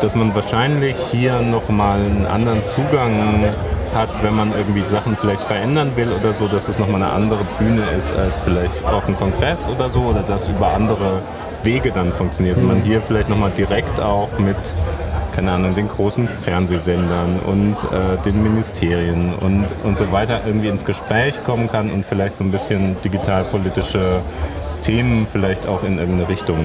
dass man wahrscheinlich hier nochmal einen anderen Zugang hat, wenn man irgendwie Sachen vielleicht verändern will oder so, dass es nochmal eine andere Bühne ist als vielleicht auf dem Kongress oder so oder dass über andere Wege dann funktioniert. Und man hier vielleicht nochmal direkt auch mit keine Ahnung, den großen Fernsehsendern und äh, den Ministerien und, und so weiter irgendwie ins Gespräch kommen kann und vielleicht so ein bisschen digitalpolitische Themen vielleicht auch in irgendeine Richtung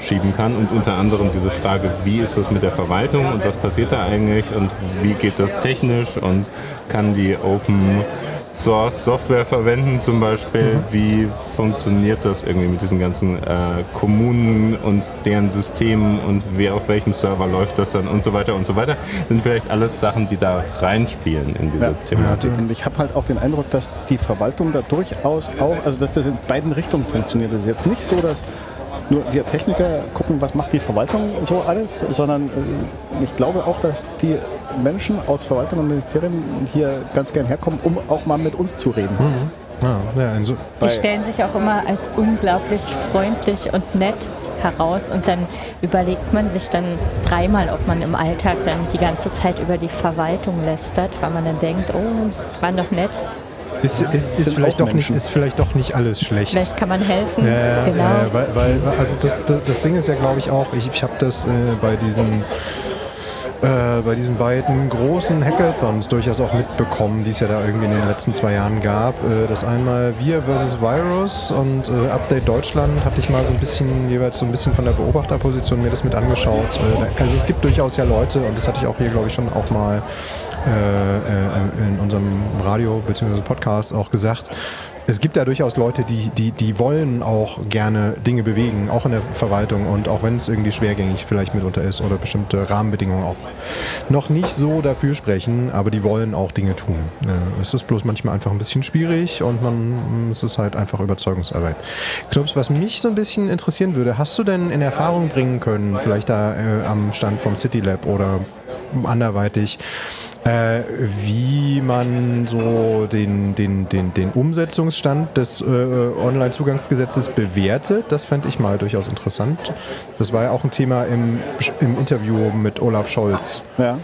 schieben kann. Und unter anderem diese Frage, wie ist das mit der Verwaltung und was passiert da eigentlich und wie geht das technisch und kann die Open Source Software verwenden zum Beispiel. Mhm. Wie funktioniert das irgendwie mit diesen ganzen äh, Kommunen und deren Systemen und wer auf welchem Server läuft das dann und so weiter und so weiter. Sind vielleicht alles Sachen, die da reinspielen in diese Ja. Thematik. Und ich habe halt auch den Eindruck, dass die Verwaltung da durchaus auch, also dass das in beiden Richtungen funktioniert. Es ist jetzt nicht so, dass nur wir Techniker gucken, was macht die Verwaltung so alles, sondern äh, ich glaube auch, dass die Menschen aus Verwaltung und Ministerien hier ganz gern herkommen, um auch mal mit uns zu reden. Ja, ja, inso- Die stellen sich auch immer als unglaublich freundlich und nett heraus und dann überlegt man sich dann dreimal, ob man im Alltag dann die ganze Zeit über die Verwaltung lästert, weil man dann denkt, oh, war doch nett, ist, ist, ist, vielleicht doch nicht, ist vielleicht doch nicht alles schlecht. vielleicht kann man helfen. Ja, genau. ja, weil, weil also das, das, das Ding ist ja, glaube ich, auch, ich, ich habe das äh, bei diesen äh, bei diesen beiden großen Hackathons durchaus auch mitbekommen, die es ja da irgendwie in den letzten zwei Jahren gab. Äh, das einmal Wir versus Virus und äh, Update Deutschland hatte ich mal so ein bisschen, jeweils so ein bisschen von der Beobachterposition mir das mit angeschaut. Äh, also es gibt durchaus ja Leute, und das hatte ich auch hier, glaube ich, schon auch mal äh, in unserem Radio bzw. Podcast auch gesagt, es gibt da durchaus Leute, die, die, die wollen auch gerne Dinge bewegen, auch in der Verwaltung und auch wenn es irgendwie schwergängig vielleicht mitunter ist oder bestimmte Rahmenbedingungen auch noch nicht so dafür sprechen, aber die wollen auch Dinge tun. Äh, es ist bloß manchmal einfach ein bisschen schwierig und man es ist halt einfach Überzeugungsarbeit. Knups, was mich so ein bisschen interessieren würde, hast du denn in Erfahrung bringen können, vielleicht da äh, am Stand vom City Lab oder anderweitig, äh, wie man so den, den, den, den Umsetzungsstand des äh, Online-Zugangsgesetzes bewertet. Das fände ich mal durchaus interessant. Das war ja auch ein Thema im, im Interview mit Olaf Scholz. Ja.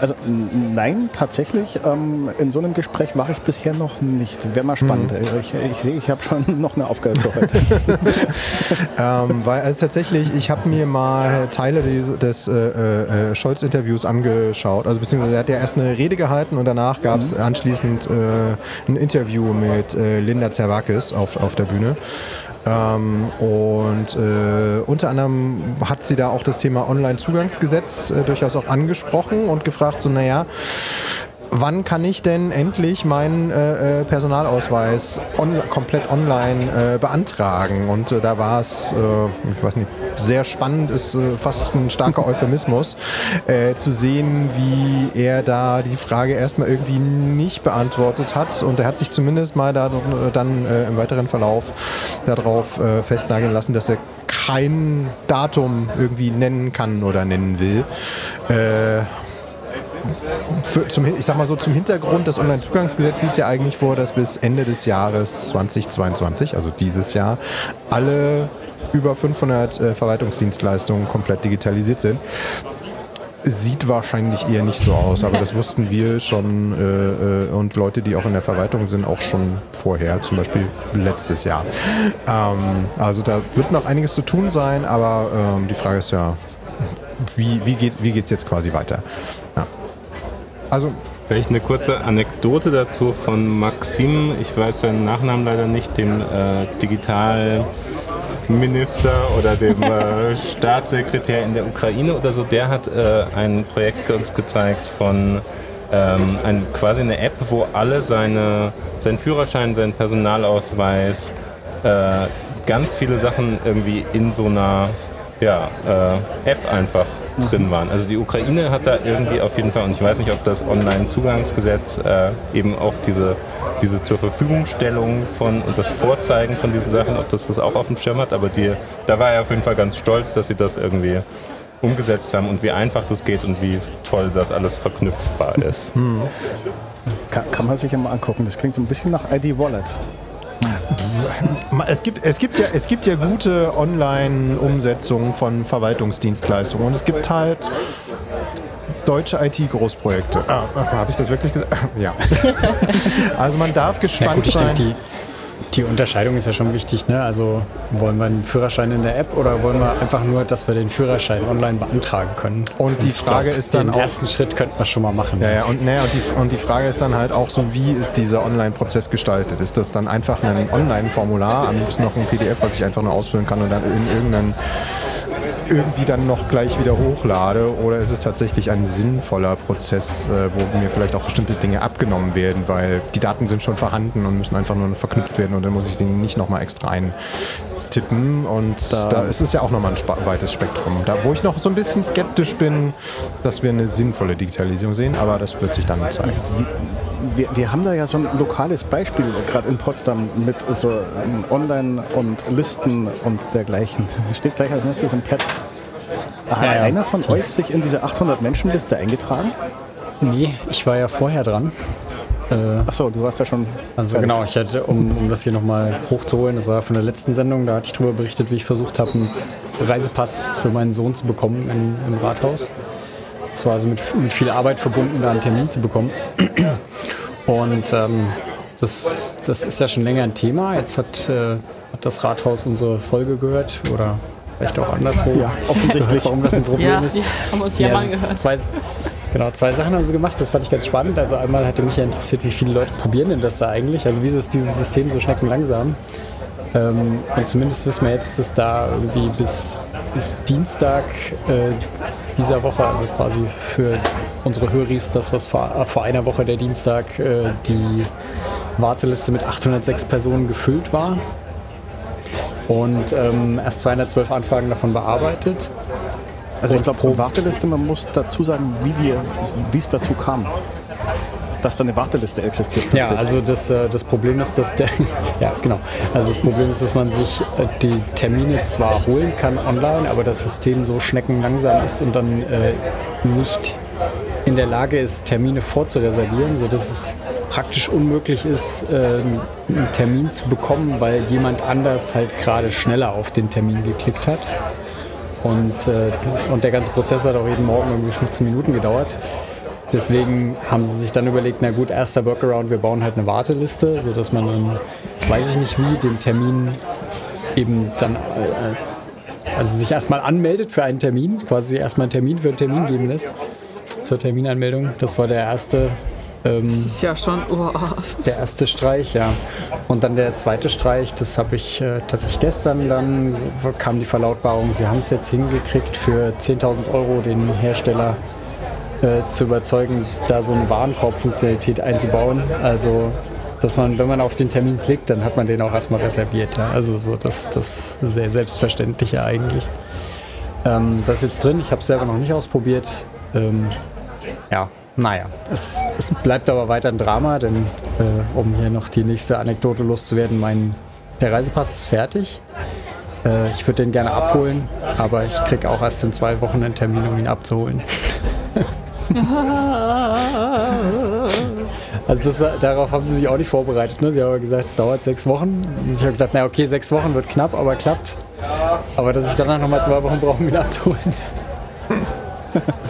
Also nein, tatsächlich. Ähm, in so einem Gespräch war ich bisher noch nicht. Wäre mal spannend. Ich, ich sehe, ich habe schon [LAUGHS] noch eine Aufgabe für heute. [LAUGHS] Ähm, weil also tatsächlich, ich habe mir mal Teile des, des äh, äh, Scholz-Interviews angeschaut. Also beziehungsweise er hat ja erst eine Rede gehalten und danach gab es anschließend äh, ein Interview mit äh, Linda Zerwakis auf, auf der Bühne. Ähm, und äh, unter anderem hat sie da auch das Thema Online-Zugangsgesetz äh, durchaus auch angesprochen und gefragt, so naja, wann kann ich denn endlich meinen äh, äh, Personalausweis on komplett online äh, beantragen? Und äh, da war es, äh, ich weiß nicht, sehr spannend, ist äh, fast ein starker [LAUGHS] Euphemismus, zu sehen, wie er da die Frage erstmal irgendwie nicht beantwortet hat. Und er hat sich zumindest mal da, dann im weiteren Verlauf darauf festnageln lassen, dass er kein Datum irgendwie nennen kann oder nennen will. Äh, für, zum, ich sag mal so, zum Hintergrund, das Onlinezugangsgesetz sieht ja eigentlich vor, dass bis Ende des Jahres 2022, also dieses Jahr, alle über 500 äh, Verwaltungsdienstleistungen komplett digitalisiert sind. Sieht wahrscheinlich eher nicht so aus, aber das wussten wir schon äh, äh, und Leute, die auch in der Verwaltung sind, auch schon vorher, zum Beispiel letztes Jahr. Ähm, also da wird noch einiges zu tun sein, aber ähm, die Frage ist ja, wie, wie geht geht's jetzt quasi weiter? Also Vielleicht eine kurze Anekdote dazu von Maxim, ich weiß seinen Nachnamen leider nicht, dem äh, Digitalminister oder dem äh, [LAUGHS] Staatssekretär in der Ukraine oder so, der hat äh, ein Projekt uns gezeigt von ähm, ein, quasi eine App, wo alle seine, seinen Führerschein, seinen Personalausweis, äh, ganz viele Sachen irgendwie in so einer ja, äh, App einfach drin waren. Also die Ukraine hat da irgendwie auf jeden Fall, und ich weiß nicht, ob das Online-Zugangsgesetz äh, eben auch diese, diese zur Verfügungstellung von und das Vorzeigen von diesen Sachen, ob das das auch auf dem Schirm hat, aber die, da war er auf jeden Fall ganz stolz, dass sie das irgendwie umgesetzt haben und wie einfach das geht und wie toll das alles verknüpfbar ist. Kann, kann man sich ja mal angucken. Das klingt so ein bisschen nach ID Wallet. [LAUGHS] es gibt, es gibt, ja, es gibt ja gute Online-Umsetzungen von Verwaltungsdienstleistungen und es gibt halt deutsche IT-Großprojekte. Ah, Habe ich das wirklich gesagt? [LAUGHS] Ja. [LAUGHS] Also man darf Ja gespannt gut, ich sein. denke, die, Unterscheidung ist ja schon wichtig. Ne? Also wollen wir einen Führerschein in der App oder wollen wir einfach nur, dass wir den Führerschein online beantragen können? Und die Frage ist dann den auch- ersten Schritt könnten wir schon mal machen. Ja, ja, und, ne, und, die, und die Frage ist dann halt auch so, wie ist dieser Online-Prozess gestaltet? Ist das dann einfach ein Online-Formular, am liebsten noch ein PDF, was ich einfach nur ausfüllen kann und dann in irgendeinen irgendwie dann noch gleich wieder hochlade? Oder ist es tatsächlich ein sinnvoller Prozess, äh, wo mir vielleicht auch bestimmte Dinge abgenommen werden, weil die Daten sind schon vorhanden und müssen einfach nur verknüpft werden und dann muss ich den nicht nochmal extra eintippen und da, da ist es ja auch nochmal ein weites Spektrum. Da, wo ich noch so ein bisschen skeptisch bin, dass wir eine sinnvolle Digitalisierung sehen, aber das wird sich dann zeigen. Wir, wir, haben da ja so ein lokales Beispiel, gerade in Potsdam, mit so Online- und Listen und dergleichen. Steht gleich als nächstes im Pad. Hat ja, ja. einer von euch sich in diese 800-Menschen-Liste eingetragen? Nee, ich war ja vorher dran. Äh, Achso, du warst ja schon. Also fertig. genau, ich hatte, um, um das hier nochmal hochzuholen, das war von der letzten Sendung, da hatte ich darüber berichtet, wie ich versucht habe, einen Reisepass für meinen Sohn zu bekommen in, im Rathaus. Es war also mit, mit viel Arbeit verbunden, da einen Termin zu bekommen. Und ähm, das, das ist ja schon länger ein Thema. Jetzt hat, äh, hat das Rathaus unsere Folge gehört oder vielleicht auch anderswo. Ja, offensichtlich. [LAUGHS] Warum das ein Problem ja, ist. Die haben uns ja, mal gehört. Zwei, genau, zwei Sachen haben sie gemacht. Das fand ich ganz spannend. Also einmal hatte mich ja interessiert, wie viele Leute probieren denn das da eigentlich? Also wieso ist dieses System so schneckenlangsam? Ähm, und zumindest wissen wir jetzt, dass da irgendwie bis, bis Dienstag äh, dieser Woche, also quasi für unsere Höris, das was vor, vor einer Woche der Dienstag äh, die Warteliste mit 806 Personen gefüllt war und ähm, erst 212 Anfragen davon bearbeitet. Also ich glaube, pro Warteliste, man muss dazu sagen, wie es dazu kam dass da eine Warteliste existiert. Ja, also das, äh, das Problem ist, dass der, [LAUGHS] ja genau, also das Problem ist, dass man sich äh, die Termine zwar holen kann online, aber das System so schneckenlangsam ist und dann äh, nicht in der Lage ist, Termine vorzureservieren, sodass es praktisch unmöglich ist, äh, einen Termin zu bekommen, weil jemand anders halt gerade schneller auf den Termin geklickt hat. Und, äh, und der ganze Prozess hat auch jeden Morgen irgendwie 15 Minuten gedauert. Deswegen haben sie sich dann überlegt, na gut, erster Workaround, wir bauen halt eine Warteliste, sodass man dann, weiß ich nicht wie, den Termin eben dann, äh, also sich erstmal anmeldet für einen Termin, quasi erstmal einen Termin für einen Termin geben lässt zur Terminanmeldung. Das war der erste. Ähm, das ist ja schon oh. der erste Streich, ja. Und dann der zweite Streich, das habe ich äh, tatsächlich gestern, dann kam die Verlautbarung, sie haben es jetzt hingekriegt für 10.000 Euro den Hersteller äh, zu überzeugen, da so eine Warenkorb-Funktionalität einzubauen. Also, dass man, wenn man auf den Termin klickt, dann hat man den auch erstmal reserviert. Ja? Also so das, das sehr Selbstverständliche eigentlich. Ähm, das ist jetzt drin, ich habe es selber noch nicht ausprobiert. Ähm, ja, naja, es, es, bleibt aber weiter ein Drama, denn äh, um hier noch die nächste Anekdote loszuwerden, mein, der Reisepass ist fertig. Äh, ich würde den gerne abholen, aber ich kriege auch erst in zwei Wochen einen Termin, um ihn abzuholen. [LAUGHS] also das, darauf haben sie mich auch nicht vorbereitet. Ne? Sie haben gesagt, es dauert sechs Wochen. Und ich habe gedacht, na okay, sechs Wochen wird knapp, aber klappt. Aber dass ich danach nochmal zwei Wochen brauche, um ihn abzuholen. [LAUGHS]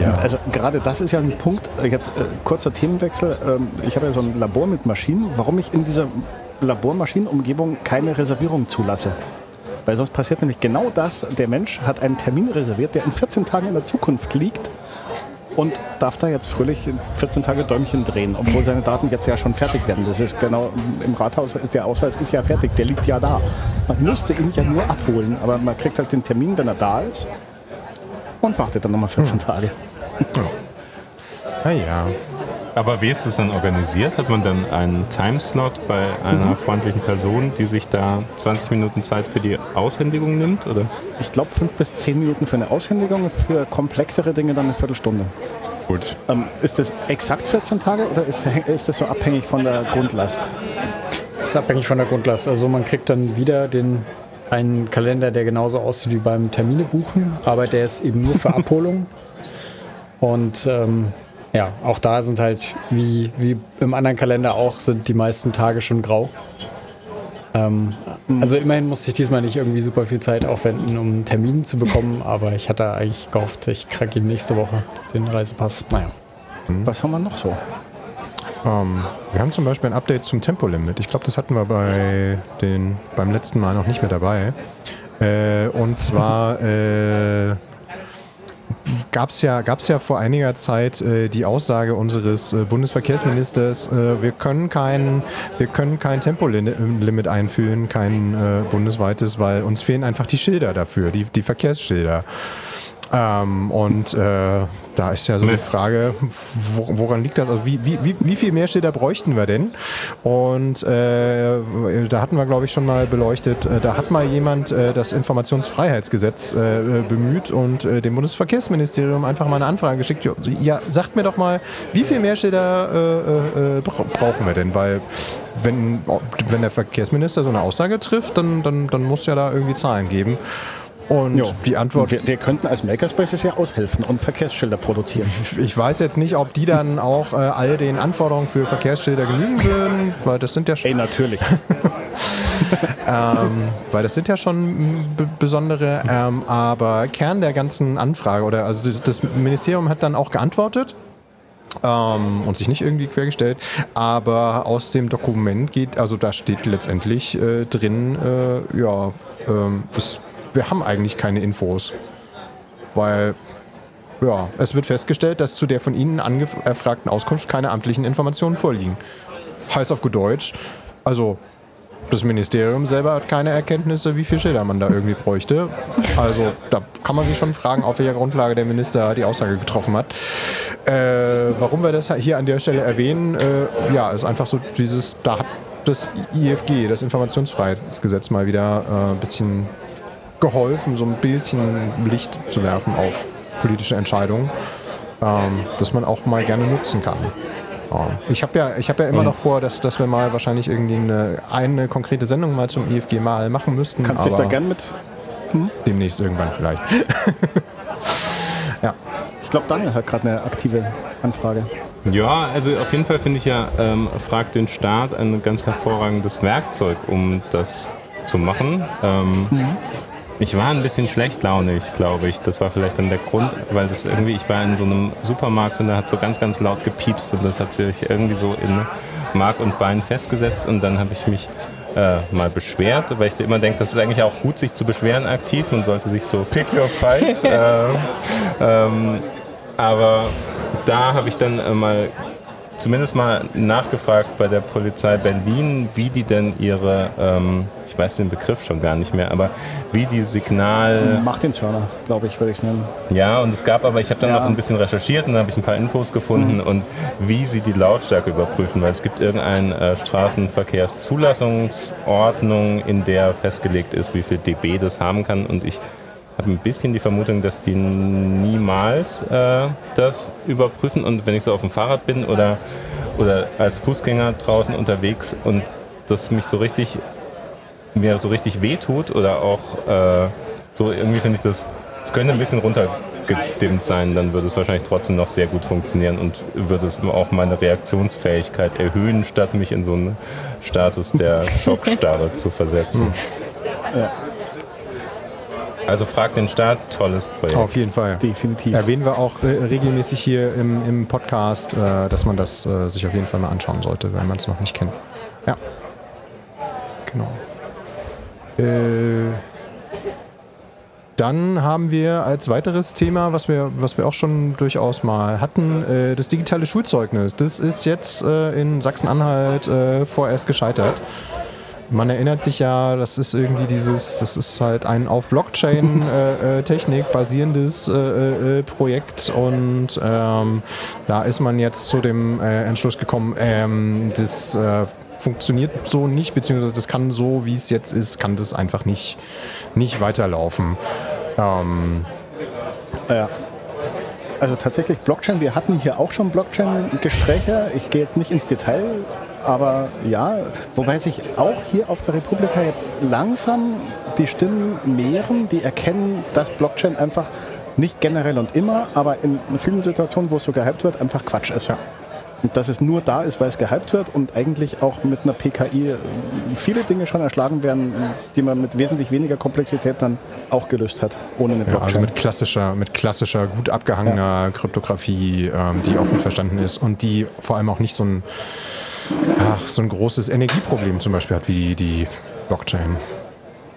Ja. Also gerade das ist ja ein Punkt, jetzt äh, kurzer Themenwechsel. Ähm, ich habe ja so ein Labor mit Maschinen, warum ich in dieser Labormaschinenumgebung keine Reservierung zulasse. Weil sonst passiert nämlich genau das, der Mensch hat einen Termin reserviert, der in 14 Tagen in der Zukunft liegt und darf da jetzt fröhlich 14 Tage Däumchen drehen, obwohl seine Daten jetzt ja schon fertig werden. Das ist genau im Rathaus, der Ausweis ist ja fertig, der liegt ja da. Man müsste ihn ja nur abholen, aber man kriegt halt den Termin, wenn er da ist und wartet dann nochmal 14 hm. Tage. Naja. Aber wie ist es dann organisiert? Hat man dann einen Timeslot bei einer mhm. freundlichen Person, die sich da 20 Minuten Zeit für die Aushändigung nimmt? Oder? Ich glaube, fünf bis zehn Minuten für eine Aushändigung, für komplexere Dinge dann eine Viertelstunde. Gut. Ähm, ist das exakt 14 Tage oder ist, ist das so abhängig von der Grundlast? Das ist abhängig von der Grundlast. Also man kriegt dann wieder den einen Kalender, der genauso aussieht wie beim Termine buchen, aber der ist eben nur für [LAUGHS] Abholung. Und ähm, ja, auch da sind halt, wie, wie im anderen Kalender auch, sind die meisten Tage schon grau. Ähm, also immerhin musste ich diesmal nicht irgendwie super viel Zeit aufwenden, um einen Termin zu bekommen, [LAUGHS] aber ich hatte eigentlich gehofft, ich kriege ihn nächste Woche, den Reisepass. Naja. Was haben wir noch so? Ähm, wir haben zum Beispiel ein Update zum Tempolimit. Ich glaube, das hatten wir bei den, beim letzten Mal noch nicht mit dabei. Äh, und zwar [LAUGHS] äh, gab es ja, gab's ja vor einiger Zeit äh, die Aussage unseres äh, Bundesverkehrsministers, äh, wir können kein, wir können kein Tempolimit einführen, kein äh, bundesweites, weil uns fehlen einfach die Schilder dafür, die, die Verkehrsschilder. Ähm, und äh, da ist ja so die Frage, wo, woran liegt das? Also wie, wie, wie, wie viel mehr Schilder bräuchten wir denn? Und äh, da hatten wir, glaube ich, schon mal beleuchtet, äh, da hat mal jemand äh, das Informationsfreiheitsgesetz äh, bemüht und äh, dem Bundesverkehrsministerium einfach mal eine Anfrage geschickt. Ja, sagt mir doch mal, wie viel mehr Schilder äh, brauchen wir denn? Weil wenn, wenn der Verkehrsminister so eine Aussage trifft, dann, dann, dann muss ja da irgendwie Zahlen geben. Und jo. die Antwort. Wir, wir, könnten als Makerspaces ja aushelfen und Verkehrsschilder produzieren. Ich weiß jetzt nicht, ob die dann auch äh, all den Anforderungen für Verkehrsschilder genügen würden, weil das sind ja schon. Ey, natürlich. [LAUGHS] ähm, weil das sind ja schon besondere, ähm, aber Kern der ganzen Anfrage oder also das Ministerium hat dann auch geantwortet. Ähm, und sich nicht irgendwie quergestellt, aber aus dem Dokument geht, also da steht letztendlich äh, drin, äh, ja, ähm, es wir haben eigentlich keine Infos. Weil ja, es wird festgestellt, dass zu der von Ihnen angefragten Auskunft keine amtlichen Informationen vorliegen. Heißt auf gut Deutsch, also das Ministerium selber hat keine Erkenntnisse, wie viel Schilder man da irgendwie bräuchte. Also da kann man sich schon fragen, auf welcher Grundlage der Minister die Aussage getroffen hat. Äh, warum wir das hier an der Stelle erwähnen, äh, ja, ist einfach so dieses, da hat das IFG, das Informationsfreiheitsgesetz, mal wieder äh, ein bisschen geholfen, so ein bisschen Licht zu werfen auf politische Entscheidungen, ähm, das man auch mal gerne nutzen kann. Ähm, ich habe ja, hab ja immer noch vor, dass, dass wir mal wahrscheinlich irgendwie eine, eine konkrete Sendung mal zum IFG mal machen müssten. Kannst du dich da gern mit? Hm? Demnächst irgendwann vielleicht. [LAUGHS] ja. Ich glaube, Daniel hat gerade eine aktive Anfrage. Ja, also auf jeden Fall finde ich ja, ähm, fragt den Staat ein ganz hervorragendes Werkzeug, um das zu machen. Ähm, mhm. Ich war ein bisschen schlechtlaunig, glaube ich. Das war vielleicht dann der Grund, weil das irgendwie, ich war in so einem Supermarkt und da hat so ganz, ganz laut gepiepst und das hat sich irgendwie so in Mark und Bein festgesetzt und dann habe ich mich äh, mal beschwert, weil ich immer denke, das ist eigentlich auch gut, sich zu beschweren aktiv. Man sollte sich so pick your fights. [LAUGHS] äh, ähm, aber da habe ich dann äh, mal zumindest mal nachgefragt bei der Polizei Berlin, wie die denn ihre, ähm, ich weiß den Begriff schon gar nicht mehr, aber wie die Signal... Martinshörner, glaube ich, würde ich es nennen. Ja, und es gab aber, ich habe dann ja. noch ein bisschen recherchiert und dann habe ich ein paar Infos gefunden mhm. und wie sie die Lautstärke überprüfen, weil es gibt irgendeine äh, Straßenverkehrszulassungsordnung, in der festgelegt ist, wie viel dB das haben kann und ich habe ein bisschen die Vermutung, dass die niemals äh, das überprüfen. Und wenn ich so auf dem Fahrrad bin oder, oder als Fußgänger draußen unterwegs und das mich so richtig, mir so richtig wehtut oder auch äh, so irgendwie finde ich das, es könnte ein bisschen runtergedimmt sein, dann würde es wahrscheinlich trotzdem noch sehr gut funktionieren und würde es auch meine Reaktionsfähigkeit erhöhen, statt mich in so einen Status der [LAUGHS] Schockstarre zu versetzen. Ja. Also frag den Staat, tolles Projekt. Auf jeden Fall. Definitiv. Erwähnen wir auch äh, regelmäßig hier im, im Podcast, äh, dass man das äh, sich auf jeden Fall mal anschauen sollte, wenn man es noch nicht kennt. Ja. Genau. Äh, dann haben wir als weiteres Thema, was wir, was wir auch schon durchaus mal hatten, äh, das digitale Schulzeugnis. Das ist jetzt äh, in Sachsen-Anhalt vorerst gescheitert man erinnert sich ja, das ist irgendwie dieses, das ist halt ein auf Blockchain-Technik [LAUGHS] äh, äh basierendes äh, äh, Projekt und ähm, da ist man jetzt zu dem äh, Entschluss gekommen, ähm, das äh, funktioniert so nicht, beziehungsweise das kann so, wie es jetzt ist, kann das einfach nicht, nicht weiterlaufen. Ähm, ja. Also tatsächlich Blockchain, wir hatten hier auch schon Blockchain-Gespräche. Ich gehe jetzt nicht ins Detail, aber ja, wobei sich auch hier auf der Republika jetzt langsam die Stimmen mehren, die erkennen, dass Blockchain einfach nicht generell und immer, aber in vielen Situationen, wo es so gehypt wird, einfach Quatsch ist. Ja. Und dass es nur da ist, weil es gehypt wird und eigentlich auch mit einer PKI viele Dinge schon erschlagen werden, die man mit wesentlich weniger Komplexität dann auch gelöst hat, ohne eine Blockchain. Ja, also mit klassischer, mit klassischer, gut abgehangener ja. Kryptographie, ähm, die auch gut verstanden ist und die vor allem auch nicht so ein ach, so ein großes Energieproblem zum Beispiel hat wie die, die Blockchain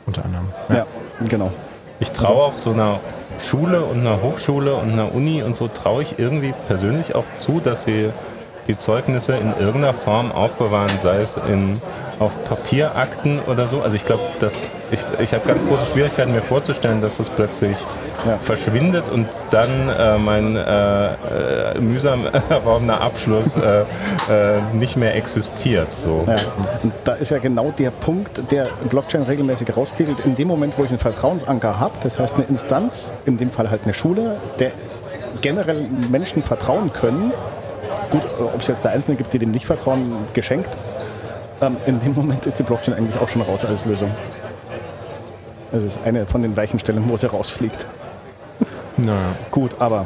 unter anderem. Ja, ja genau. Ich traue auch so einer Schule und einer Hochschule und einer Uni und so traue ich irgendwie persönlich auch zu, dass sie die Zeugnisse in irgendeiner Form aufbewahren, sei es in auf Papierakten oder so. Also ich glaube, dass ich, ich habe ganz große Schwierigkeiten mir vorzustellen, dass das plötzlich ja. verschwindet und dann äh, mein äh, äh, mühsam [LAUGHS] erworbener Abschluss äh, äh, nicht mehr existiert. So. Ja. Da ist ja genau der Punkt, der Blockchain regelmäßig rauskegelt. In dem Moment, wo ich einen Vertrauensanker habe, das heißt eine Instanz, in dem Fall halt eine Schule, der generell Menschen vertrauen können. Gut, ob es jetzt da Einzelne gibt, die dem nicht vertrauen, geschenkt ähm, in dem Moment ist die Blockchain eigentlich auch schon raus als Lösung. Also ist eine von den weichen Stellen, wo sie rausfliegt. Naja. Gut, aber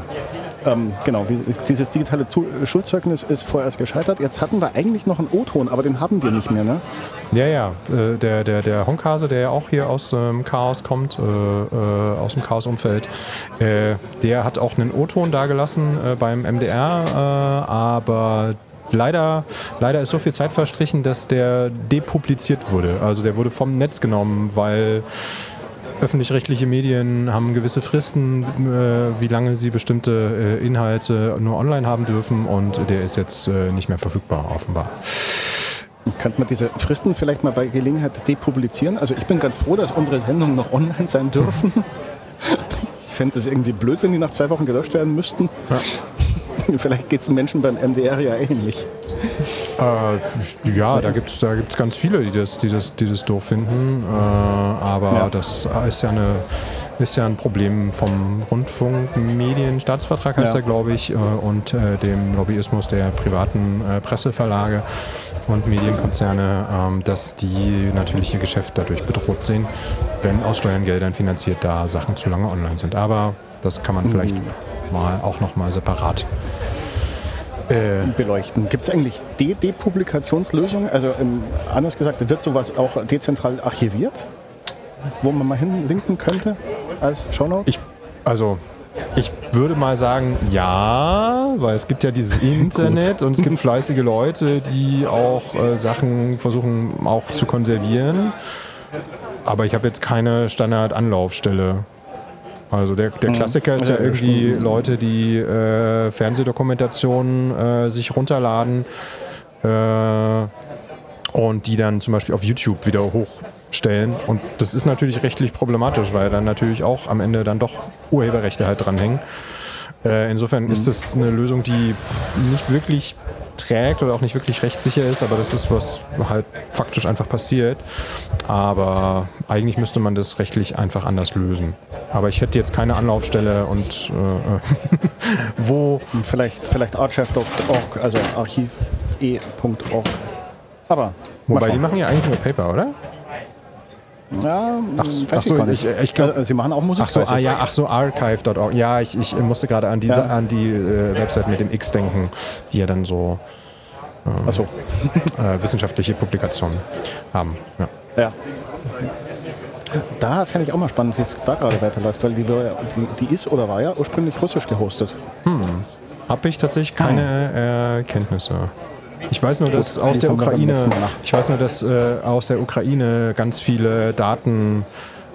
ähm, genau, dieses digitale Schulzeugnis ist vorerst gescheitert. Jetzt hatten wir eigentlich noch einen O-Ton, aber den haben wir nicht mehr, ne? Ja, ja. Äh, der, der, der Honkhase, der ja auch hier aus ähm, Chaos kommt, äh, äh, aus dem Chaos-Umfeld, äh, der hat auch einen O-Ton dagelassen äh, beim MDR, äh, aber leider, leider ist so viel Zeit verstrichen, dass der depubliziert wurde. Also der wurde vom Netz genommen, weil öffentlich-rechtliche Medien haben gewisse Fristen, äh, wie lange sie bestimmte äh, Inhalte nur online haben dürfen und der ist jetzt äh, nicht mehr verfügbar, offenbar. Könnte man diese Fristen vielleicht mal bei Gelegenheit depublizieren? Also ich bin ganz froh, dass unsere Sendungen noch online sein dürfen. [LAUGHS] Ich fände es irgendwie blöd, wenn die nach zwei Wochen gelöscht werden müssten. Ja. [LAUGHS] Vielleicht geht es den Menschen beim MDR ja ähnlich. Äh, ja, da gibt es da gibt's ganz viele, die das, die das, die das doof finden. Äh, aber ja. das ist ja eine ist ja ein Problem vom Rundfunkmedienstaatsvertrag, heißt ja. er, glaube ich, äh, und äh, dem Lobbyismus der privaten äh, Presseverlage und Medienkonzerne, ähm, dass die natürlich ihr Geschäft dadurch bedroht sehen, wenn aus Steuergeldern finanziert da Sachen zu lange online sind. Aber das kann man vielleicht mhm mal auch noch mal separat äh, beleuchten. Gibt es eigentlich Depublikationslösungen? Also ähm, anders gesagt, wird sowas auch dezentral archiviert, wo man mal hinlinken könnte als Shownote? Ich, also ich würde mal sagen, ja, weil es gibt ja dieses [LAUGHS] Internet und es gibt fleißige Leute, die auch äh, Sachen versuchen auch zu konservieren. Aber ich habe jetzt keine Standard-Anlaufstelle. Also der, der mhm. Klassiker ist ja, irgendwie Leute, die äh, Fernsehdokumentationen äh, sich runterladen äh, und die dann zum Beispiel auf YouTube wieder hochstellen. Und das ist natürlich rechtlich problematisch, weil dann natürlich auch am Ende dann doch Urheberrechte halt dranhängen. Äh, insofern mhm. ist das eine Lösung, die nicht wirklich trägt oder auch nicht wirklich rechtssicher ist, aber das ist, was halt faktisch einfach passiert. Aber eigentlich müsste man das rechtlich einfach anders lösen. Aber ich hätte jetzt keine Anlaufstelle und äh, [LAUGHS] wo. Vielleicht, vielleicht archive.org, also archive.org. Aber. Wobei, die machen ja eigentlich nur Paper, oder? Ja, ach, ach so, ich, ich glaub, Sie machen auch Musik. Ach so, ah, ja, ach so archive.org. Ja, ich, ich musste gerade an diese, ja. an die äh, Website mit dem X denken, die ja dann so, äh, so. [LAUGHS] äh, wissenschaftliche Publikationen haben. Ja. ja. Da fände ich auch mal spannend, wie es da gerade weiterläuft, weil die, die, die, ist oder war ja ursprünglich russisch gehostet. Hm. Habe ich tatsächlich keine äh, Kenntnisse. Ich weiß nur, dass aus der Ukraine, ich weiß nur, dass äh, aus der Ukraine ganz viele Daten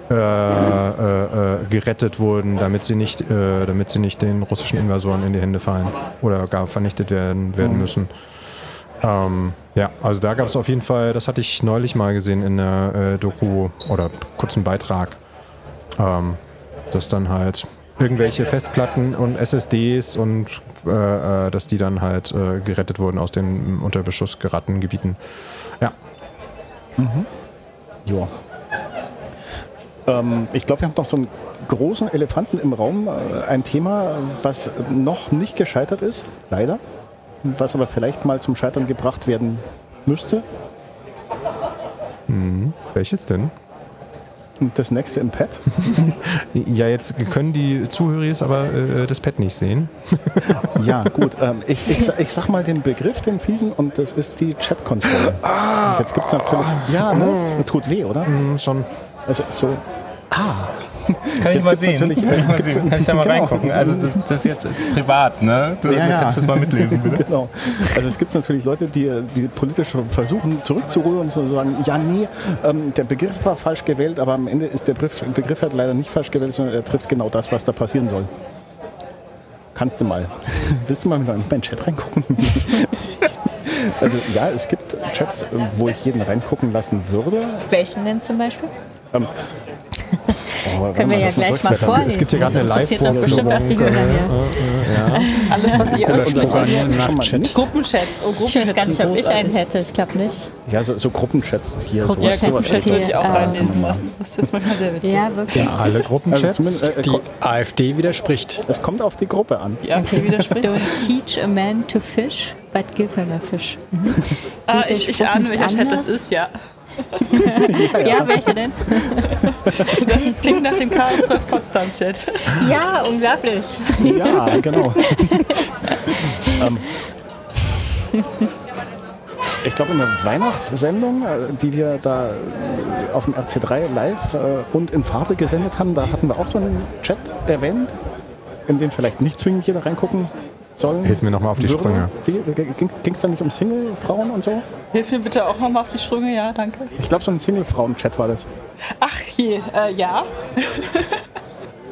äh, äh, äh, gerettet wurden, damit sie nicht, äh, damit sie nicht den russischen Invasoren in die Hände fallen oder gar vernichtet werden, werden mhm. müssen. Ähm, ja, also da gab es auf jeden Fall, das hatte ich neulich mal gesehen in der äh, Doku oder kurzen Beitrag, ähm, dass dann halt irgendwelche Festplatten und SSDs und äh, äh, dass die dann halt äh, gerettet wurden aus den unter Beschuss geraten Gebieten. Ja. Mhm. Ja. Ähm, ich glaube, wir haben noch so einen großen Elefanten im Raum. Äh, ein Thema, was noch nicht gescheitert ist, leider. Was aber vielleicht mal zum Scheitern gebracht werden müsste. Mhm. Welches denn? Das nächste im Pad? [LAUGHS] ja, jetzt können die Zuhörer aber äh, das Pad nicht sehen. [LAUGHS] ja, gut. Ähm, ich, ich, ich, sag mal den Begriff, den fiesen, und das ist die Chat-Konsole. Ah, jetzt gibt es natürlich. Ja, ne? Tut weh, oder? Mm, schon. Also so. Ah. Kann ich mal sehen? Kann ich mal sehen? Kann ich da mal genau. reingucken? Also das, das ist jetzt privat, ne? Du Ja, ja. kannst das mal mitlesen, bitte. Genau. Also es gibt natürlich Leute, die, die politisch versuchen zurückzurühren und so sagen, ja nee, ähm, der Begriff war falsch gewählt, aber am Ende ist der Begriff, Begriff halt leider nicht falsch gewählt, sondern er trifft genau das, was da passieren soll. Kannst du mal. [LAUGHS] Willst du mal in meinen Chat reingucken? [LAUGHS] also ja, es gibt Chats, wo ich jeden reingucken lassen würde. Welchen denn zum Beispiel? Ähm, oh, Können wir ja gleich mal vorlesen. Es gibt hier gerade das eine interessiert doch bestimmt auch die Hörer hier. Alles, was ihr also unser Programmieren nicht. Gruppenchats. Oh, Ich weiß Gruppenchats gar nicht, ob ich einen hätte. Ich glaube nicht. Ja, so, so Gruppenchats hier. Ja. Gruppenchats okay. würde ich auch Ähm, reinlesen lassen. Das ist manchmal sehr witzig. Ja, wirklich. Alle Also Gruppenchats. zumindest, äh, Die AfD widerspricht. es kommt auf die Gruppe an. Ja, okay, widerspricht. Don't teach a man to fish, but give him a fish. Mhm. Ah, ich, ahne, welcher Chat das ist, ja. Ja, welche denn? Das klingt nach dem Chaos Treff Potsdam Chat. Ja, unglaublich. Ja, genau. ähm, ich glaube, in der Weihnachtssendung, äh, die wir da auf dem RC3 live äh, und in Farbe gesendet haben, da hatten wir auch so einen Chat erwähnt, in den vielleicht nicht zwingend jeder reingucken soll. Hilf mir noch mal auf die Sprünge. Ging es da nicht um Single-Frauen und so? Hilf mir bitte auch nochmal auf die Sprünge, ja, danke. Ich glaube, so ein Single-Frauen-Chat war das. Ach je, äh, ja. [LAUGHS]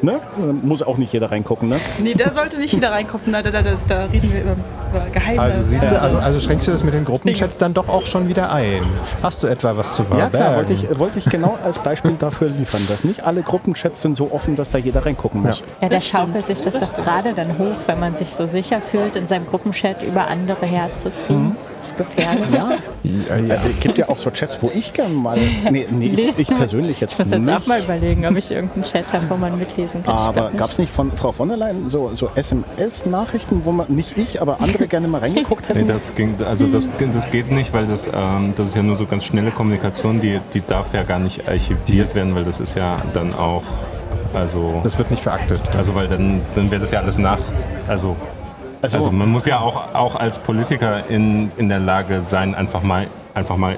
Ne? Da Muss auch nicht jeder reingucken, ne? Nee, da sollte nicht wieder reingucken, da, da, da, da reden wir über, über geheime... Also siehst du, also, also schränkst du das mit den Gruppenchats dann doch auch schon wieder ein. Hast du etwa was zu Ja, verbergen? klar, wollte ich, wollte ich genau als Beispiel dafür liefern, dass nicht alle Gruppenchats sind so offen, dass da jeder reingucken muss. Ja, da schaukelt sich das doch gerade dann hoch, wenn man sich so sicher fühlt, in seinem Gruppenchat über andere herzuziehen. Das ist gefährlich. Ja, Ja, ja. Also, es gibt ja auch so Chats, wo ich gerne mal. Nee, nee ich, ich persönlich jetzt Ich muss jetzt nicht. auch mal überlegen, ob ich irgendeinen Chat habe, wo man mitlesen kann. Aber nicht. gab es nicht von Frau von der Leyen so, so SMS-Nachrichten, wo man, nicht ich, aber andere gerne mal reingeguckt hätten? Nee, das ging, also das, das geht nicht, weil das, ähm, das ist ja nur so ganz schnelle Kommunikation, die, die darf ja gar nicht archiviert werden, weil das ist ja dann auch, also, Das wird nicht veraktet. also weil dann, dann wäre das ja alles nach, also, Also- also man muss ja auch, auch als Politiker in, in der Lage sein, einfach mal, einfach mal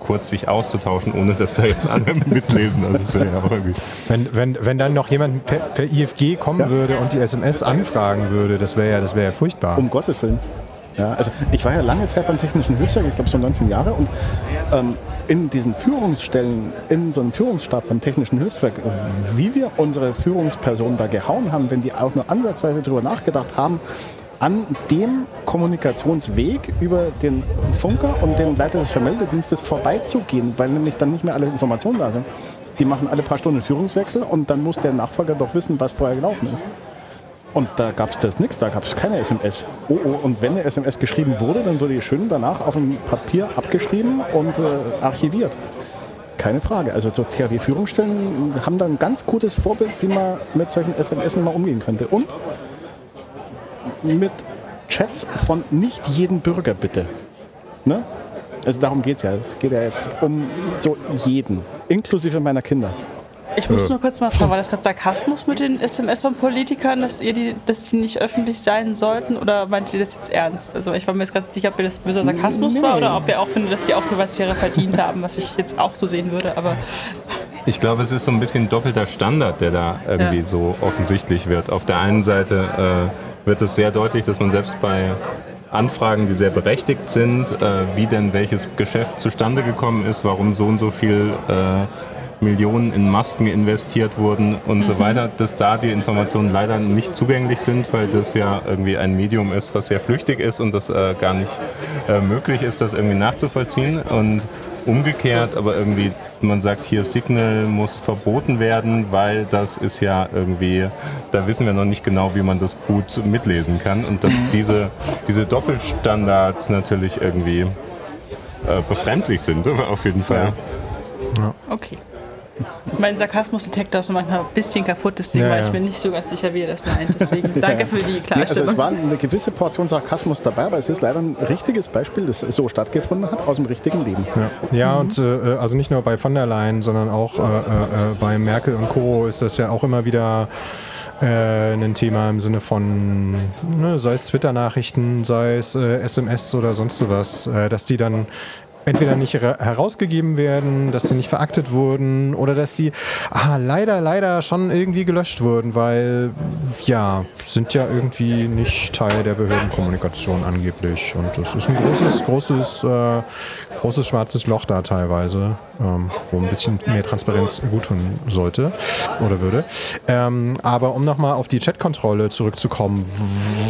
kurz sich auszutauschen, ohne dass da jetzt alle [LAUGHS] mitlesen. Also das wäre ja auch irgendwie. Wenn, wenn, wenn dann noch jemand per, per IFG kommen würde und die SMS anfragen würde, das wäre ja, das wäre ja furchtbar. Um Gottes Willen. Ja, also ich war ja lange Zeit beim Technischen Hilfswerk, ich glaube so 19 Jahre, und ähm, in diesen Führungsstellen, in so einem Führungsstab beim Technischen Hilfswerk, wie wir unsere Führungspersonen da gehauen haben, wenn die auch nur ansatzweise darüber nachgedacht haben, an dem Kommunikationsweg über den Funker und den Leiter des Vermeldedienstes vorbeizugehen, weil nämlich dann nicht mehr alle Informationen da sind. Die machen alle paar Stunden Führungswechsel und dann muss der Nachfolger doch wissen, was vorher gelaufen ist. Und da gab es das nichts, da gab es keine SMS. Oh, oh, und wenn eine SMS geschrieben wurde, dann wurde die schön danach auf dem Papier abgeschrieben und äh, archiviert. Keine Frage. Also so THW-Führungsstellen haben da ein ganz gutes Vorbild, wie man mit solchen SMS mal umgehen könnte. Und mit Chats von nicht jedem Bürger, bitte. Ne? Also darum geht es ja. Es geht ja jetzt um so jeden, inklusive meiner Kinder. Ich muss nur kurz mal fragen, war das gerade Sarkasmus mit den SMS von Politikern, dass, ihr die, dass die nicht öffentlich sein sollten? Oder meint ihr das jetzt ernst? Also ich war mir jetzt nicht sicher, ob ihr das böser Sarkasmus Nee. war oder ob ihr auch findet, dass die auch Privatsphäre verdient haben, was ich jetzt auch so sehen würde. Aber Ich glaube, es ist so ein bisschen doppelter Standard, der da irgendwie Ja. so offensichtlich wird. Auf der einen Seite äh, wird es sehr deutlich, dass man selbst bei Anfragen, die sehr berechtigt sind, äh, wie denn welches Geschäft zustande gekommen ist, warum so und so viel äh, Millionen in Masken investiert wurden und so weiter, dass da die Informationen leider nicht zugänglich sind, weil das ja irgendwie ein Medium ist, was sehr flüchtig ist und das äh, gar nicht äh, möglich ist, das irgendwie nachzuvollziehen. Und umgekehrt, aber irgendwie, man sagt hier, Signal muss verboten werden, weil das ist ja irgendwie, da wissen wir noch nicht genau, wie man das gut mitlesen kann. Und dass diese, diese Doppelstandards natürlich irgendwie äh, befremdlich sind, [LAUGHS] auf jeden Fall. okay. Mein Sarkasmus-Detektor ist manchmal ein bisschen kaputt, deswegen Ja, war ich mir nicht so ganz sicher, wie ihr das meint. Deswegen [LAUGHS] danke für die Nee, also Klarstellung. es war eine gewisse Portion Sarkasmus dabei, aber es ist leider ein richtiges Beispiel, das so stattgefunden hat, aus dem richtigen Leben. Ja, ja und äh, also nicht nur bei von der Leyen, sondern auch äh, äh, äh, bei Merkel und Co. ist das ja auch immer wieder äh, ein Thema im Sinne von, ne, sei es Twitter-Nachrichten, sei es äh, SMS oder sonst was, äh, dass die dann entweder nicht her herausgegeben werden, dass sie nicht veraktet wurden oder dass die ah, leider, leider schon irgendwie gelöscht wurden, weil ja, sind ja irgendwie nicht Teil der Behördenkommunikation angeblich. Und das ist ein großes, großes, äh, großes schwarzes Loch da teilweise, ähm, wo ein bisschen mehr Transparenz gut tun sollte oder würde. Ähm, aber um nochmal auf die Chatkontrolle zurückzukommen,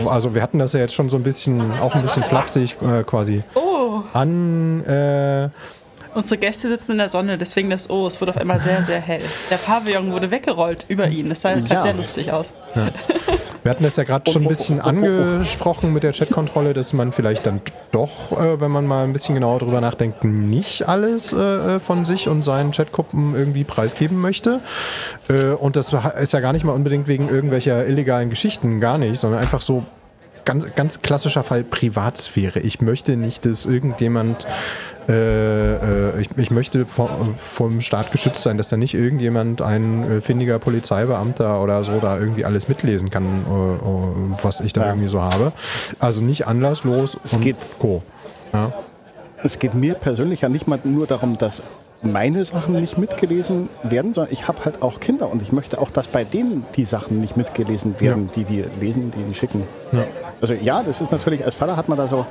also wir hatten das ja jetzt schon so ein bisschen, auch ein bisschen flapsig äh, quasi Oh, an. Äh, unsere Gäste sitzen in der Sonne, deswegen das O. Es wurde auf einmal sehr, sehr hell. Der Pavillon wurde weggerollt über ihn. Das sah Ja. sehr lustig aus. Wir hatten das ja gerade schon ein bisschen angesprochen mit der Chatkontrolle, dass man vielleicht dann doch, äh, wenn man mal ein bisschen genauer drüber nachdenkt, nicht alles äh, von sich und seinen Chatgruppen irgendwie preisgeben möchte. Äh, und das ist ja gar nicht mal unbedingt wegen irgendwelcher illegalen Geschichten, gar nicht, sondern einfach so ganz, ganz klassischer Fall Privatsphäre. Ich möchte nicht, dass irgendjemand, äh, äh, ich, ich möchte vom, vom Staat geschützt sein, dass da nicht irgendjemand, ein äh, findiger Polizeibeamter oder so, da irgendwie alles mitlesen kann, äh, was ich da Ja. irgendwie so habe. Also nicht anlasslos Es und geht- Co. Ja. Es geht mir persönlich ja nicht mal nur darum, dass meine Sachen nicht mitgelesen werden, sondern ich habe halt auch Kinder und ich möchte auch, dass bei denen die Sachen nicht mitgelesen werden, die die lesen, die die schicken. Ja. Also ja, das ist natürlich, als Vater hat man da so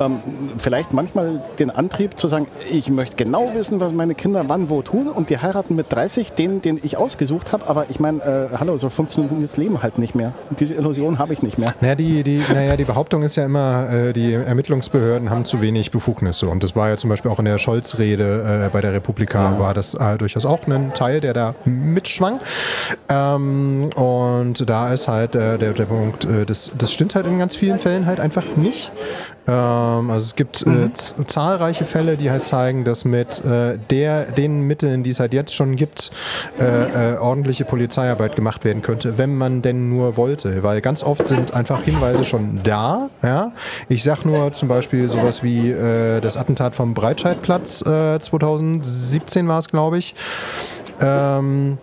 ähm, vielleicht manchmal den Antrieb zu sagen, ich möchte genau wissen, was meine Kinder wann wo tun und die heiraten mit 30, den, den ich ausgesucht habe, aber ich meine, äh, hallo, so funktioniert das Leben halt nicht mehr. Diese Illusion habe ich nicht mehr. Naja, die, die, naja, die Behauptung ist ja immer, äh, die Ermittlungsbehörden haben zu wenig Befugnisse. Und das war ja zum Beispiel auch in der Scholz-Rede äh, bei der Republika, war das äh, durchaus auch ein Teil, der da mitschwang. Ähm, und da ist halt äh, der, der Punkt, äh, das, das stimmt halt in ganz vielen Fällen halt einfach nicht. Ähm, also es gibt äh, z- zahlreiche Fälle, die halt zeigen, dass mit äh, der, den Mitteln, die es halt jetzt schon gibt, äh, äh, ordentliche Polizeiarbeit gemacht werden könnte, wenn man denn nur wollte. Weil ganz oft sind einfach Hinweise schon da. Ja? Ich sag nur zum Beispiel sowas wie äh, das Attentat vom Breitscheidplatz äh, 2017 war es, glaube ich. Ähm,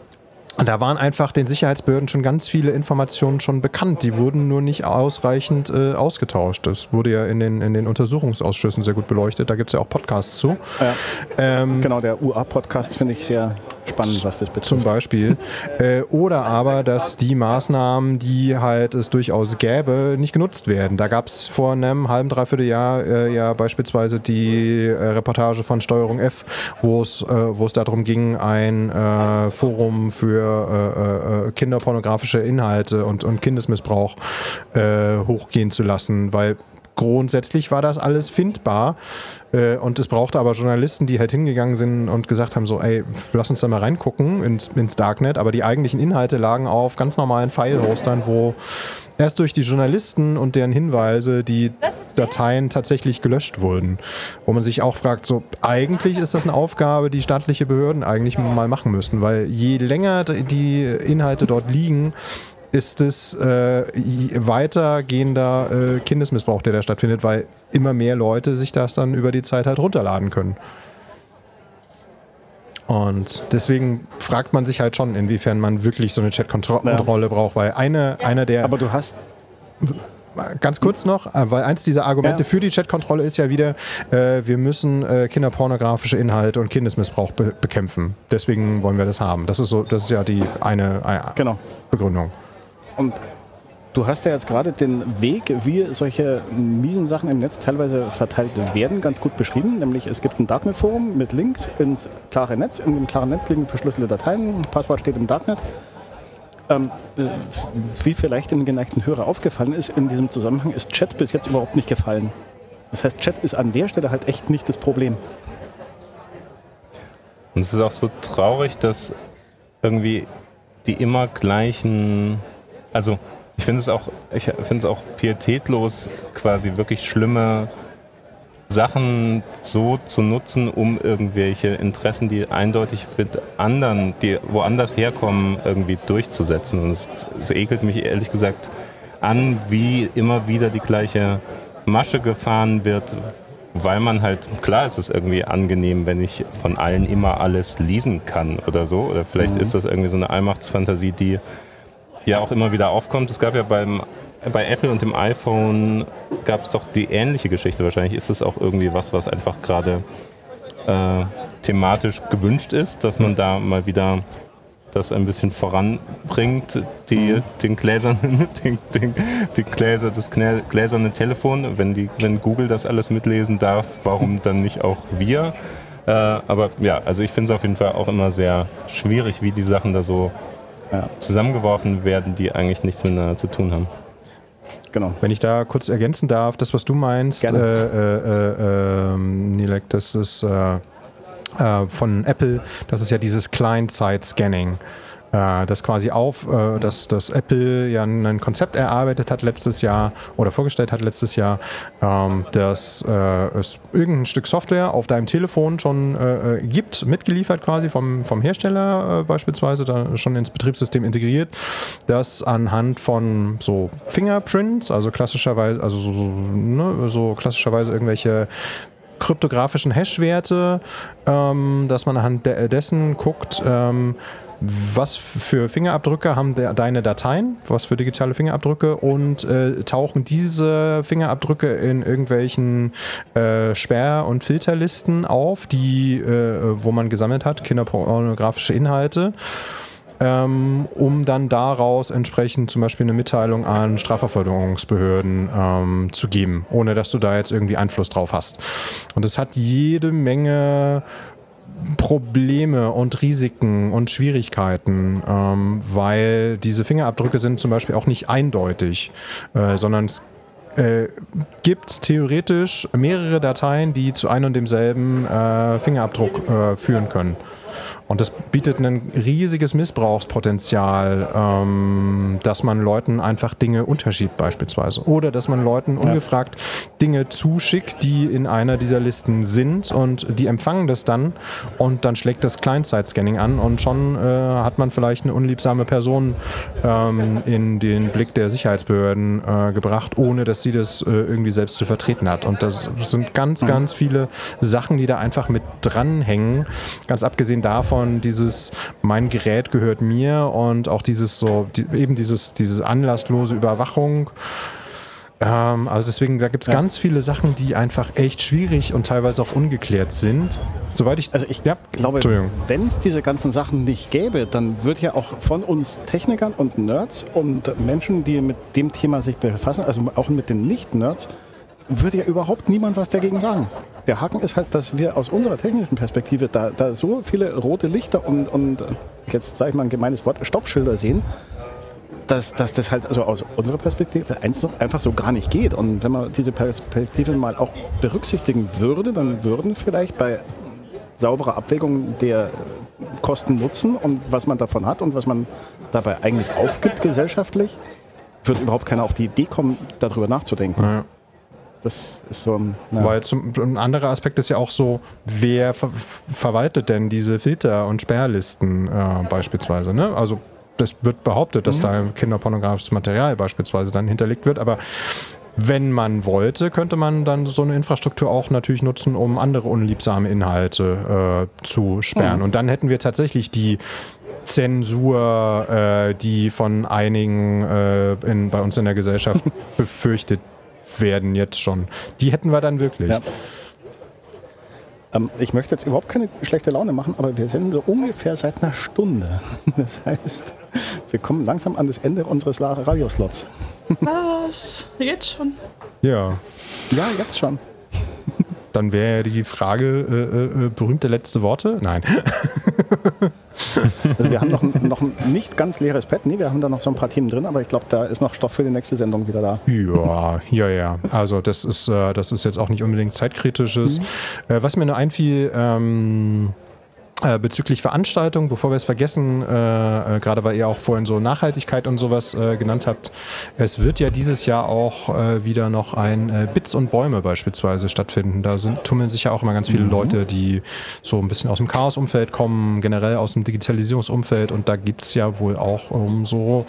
und da waren einfach den Sicherheitsbehörden schon ganz viele Informationen schon bekannt. Die wurden nur nicht ausreichend äh, ausgetauscht. Das wurde ja in den, in den Untersuchungsausschüssen sehr gut beleuchtet. Da gibt es ja auch Podcasts zu. Ja. Ähm, Genau, der UA-Podcast finde ich sehr spannend, was das betrifft. zum Beispiel. Äh, oder aber, dass die Maßnahmen, die halt es durchaus gäbe, nicht genutzt werden. Da gab es vor einem halben, dreiviertel Jahr äh, ja beispielsweise die äh, Reportage von Steuerung F, wo es äh, wo darum ging, ein äh, Forum für äh, kinderpornografische Inhalte und, und Kindesmissbrauch hochgehen zu lassen, weil grundsätzlich war das alles findbar. Äh, und es brauchte aber Journalisten, die halt hingegangen sind und gesagt haben: so, ey, lass uns da mal reingucken ins, ins Darknet. Aber die eigentlichen Inhalte lagen auf ganz normalen File-Hostern, wo erst durch die Journalisten und deren Hinweise die Dateien tatsächlich gelöscht wurden. Wo man sich auch fragt, so, eigentlich ist das eine Aufgabe, die staatliche Behörden eigentlich mal machen müssten, weil je länger die Inhalte dort liegen, ist es äh, weitergehender äh, Kindesmissbrauch, der da stattfindet, weil immer mehr Leute sich das dann über die Zeit halt runterladen können. Und deswegen fragt man sich halt schon, inwiefern man wirklich so eine Chat-Kontrolle braucht, weil eine, einer der Aber du hast Ganz kurz noch, äh, weil eins dieser Argumente Ja. für die Chatkontrolle ist ja wieder, äh, wir müssen äh, kinderpornografische Inhalte und Kindesmissbrauch be bekämpfen. Deswegen wollen wir das haben. Das ist so, das ist ja die eine äh, Genau. Begründung. Und du hast ja jetzt gerade den Weg, wie solche miesen Sachen im Netz teilweise verteilt werden, ganz gut beschrieben. Nämlich es gibt ein Darknet-Forum mit Links ins klare Netz. In dem klaren Netz liegen verschlüsselte Dateien. Passwort steht im Darknet. Ähm, äh, wie vielleicht dem geneigten Hörer aufgefallen ist, in diesem Zusammenhang ist Chat bis jetzt überhaupt nicht gefallen. Das heißt, Chat ist an der Stelle halt echt nicht das Problem. Und es ist auch so traurig, dass irgendwie die immer gleichen, also ich finde es auch, ich finde es auch pietätlos, quasi wirklich schlimme Sachen so zu nutzen, um irgendwelche Interessen, die eindeutig mit anderen, die woanders herkommen, irgendwie durchzusetzen. Und es, es ekelt mich ehrlich gesagt an, wie immer wieder die gleiche Masche gefahren wird, weil man halt, klar ist es irgendwie angenehm, wenn ich von allen immer alles lesen kann oder so. Oder vielleicht ist das irgendwie so eine Allmachtsfantasie, die ja auch immer wieder aufkommt. Es gab ja beim bei Apple und dem iPhone gab es doch die ähnliche Geschichte. Wahrscheinlich ist es auch irgendwie was, was einfach gerade äh, thematisch gewünscht ist, dass man da mal wieder das ein bisschen voranbringt, die, den gläsernen, [LAUGHS] den, den, die Gläser, das gläserne Telefon. Wenn, die, wenn Google das alles mitlesen darf, warum [LAUGHS] dann nicht auch wir? Äh, aber ja, also ich finde es auf jeden Fall auch immer sehr schwierig, wie die Sachen da so ja. zusammengeworfen werden, die eigentlich nichts miteinander zu tun haben. Genau. Wenn ich da kurz ergänzen darf, das, was du meinst, äh, äh, äh, Nilek, das ist äh, äh, von Apple, das ist ja dieses Client-Side-Scanning äh, das quasi auf, äh, dass, dass Apple ja ein Konzept erarbeitet hat letztes Jahr oder vorgestellt hat letztes Jahr, ähm, dass äh, es irgendein Stück Software auf deinem Telefon schon äh, äh gibt, mitgeliefert quasi vom, vom Hersteller beispielsweise, da schon ins Betriebssystem integriert, das anhand von so Fingerprints, also klassischerweise, also so, ne, so klassischerweise irgendwelche kryptografischen Hash-Werte, ähm, dass man anhand dessen guckt, ähm, was für Fingerabdrücke haben de deine Dateien, was für digitale Fingerabdrücke und äh, tauchen diese Fingerabdrücke in irgendwelchen äh, Sperr- und Filterlisten auf, die, äh, wo man gesammelt hat, kinderpornografische Inhalte ähm, um dann daraus entsprechend zum Beispiel eine Mitteilung an Strafverfolgungsbehörden ähm, zu geben, ohne dass du da jetzt irgendwie Einfluss drauf hast. Und es hat jede Menge Probleme und Risiken und Schwierigkeiten, ähm, weil diese Fingerabdrücke sind zum Beispiel auch nicht eindeutig, äh, sondern es äh, gibt theoretisch mehrere Dateien, die zu einem und demselben äh, Fingerabdruck äh, führen können. Und das bietet ein riesiges Missbrauchspotenzial, ähm, dass man Leuten einfach Dinge unterschiebt beispielsweise. Oder dass man Leuten ungefragt Dinge zuschickt, die in einer dieser Listen sind und die empfangen das dann und dann schlägt das Client-Side-Scanning an und schon äh, hat man vielleicht eine unliebsame Person ähm, in den Blick der Sicherheitsbehörden äh, gebracht, ohne dass sie das äh, irgendwie selbst zu vertreten hat. Und das sind ganz, mhm. ganz viele Sachen, die da einfach mit dranhängen. Ganz abgesehen davon, von dieses, mein Gerät gehört mir und auch dieses so, die, eben dieses, diese anlasslose Überwachung. Ähm, also deswegen, da gibt es ja. ganz viele Sachen, die einfach echt schwierig und teilweise auch ungeklärt sind. Soweit ich. Also ich ja, glaube, wenn es diese ganzen Sachen nicht gäbe, dann würde ja auch von uns Technikern und Nerds und Menschen, die mit dem Thema sich befassen, also auch mit den Nicht-Nerds, würde ja überhaupt niemand was dagegen sagen. Der Haken ist halt, dass wir aus unserer technischen Perspektive da, da so viele rote Lichter und, und jetzt sage ich mal ein gemeines Wort, Stoppschilder sehen, dass, dass das halt also aus unserer Perspektive einfach so gar nicht geht. Und wenn man diese Perspektive mal auch berücksichtigen würde, dann würden vielleicht bei sauberer Abwägung der Kosten-Nutzen und was man davon hat und was man dabei eigentlich aufgibt gesellschaftlich, wird überhaupt keiner auf die Idee kommen, darüber nachzudenken. Ja. Das ist so ein. Ja. Weil zum, ein anderer Aspekt ist ja auch so, wer ver verwaltet denn diese Filter- und Sperrlisten äh, beispielsweise? Ne? Also das wird behauptet, dass mhm. da kinderpornografisches Material beispielsweise dann hinterlegt wird, aber wenn man wollte, könnte man dann so eine Infrastruktur auch natürlich nutzen, um andere unliebsame Inhalte äh, zu sperren. Mhm. Und dann hätten wir tatsächlich die Zensur, äh, die von einigen äh, in, bei uns in der Gesellschaft [LAUGHS] befürchtet werden jetzt schon. Die hätten wir dann wirklich. Ja. Ähm, ich möchte jetzt überhaupt keine schlechte Laune machen, aber wir sind so ungefähr seit einer Stunde. [LAUGHS] Das heißt, wir kommen langsam an das Ende unseres Radioslots. Was? Jetzt schon? Ja. Ja, jetzt schon. Dann wäre die Frage, äh, äh, berühmte letzte Worte? Nein. [LAUGHS] Also wir haben noch, noch ein nicht ganz leeres Pad. Nee, wir haben da noch so ein paar Themen drin, aber ich glaube, da ist noch Stoff für die nächste Sendung wieder da. Ja, ja, ja. Also das ist, äh, das ist jetzt auch nicht unbedingt zeitkritisches. Mhm. Äh, was mir nur einfiel, ähm, äh, bezüglich Veranstaltungen, bevor wir es vergessen, äh, äh, gerade weil ihr auch vorhin so Nachhaltigkeit und sowas äh, genannt habt, es wird ja dieses Jahr auch äh, wieder noch ein äh, Bits und Bäume beispielsweise stattfinden. Da sind, tummeln sich ja auch immer ganz viele mhm. Leute, die so ein bisschen aus dem Chaos-Umfeld kommen, generell aus dem Digitalisierungsumfeld und da geht es ja wohl auch um so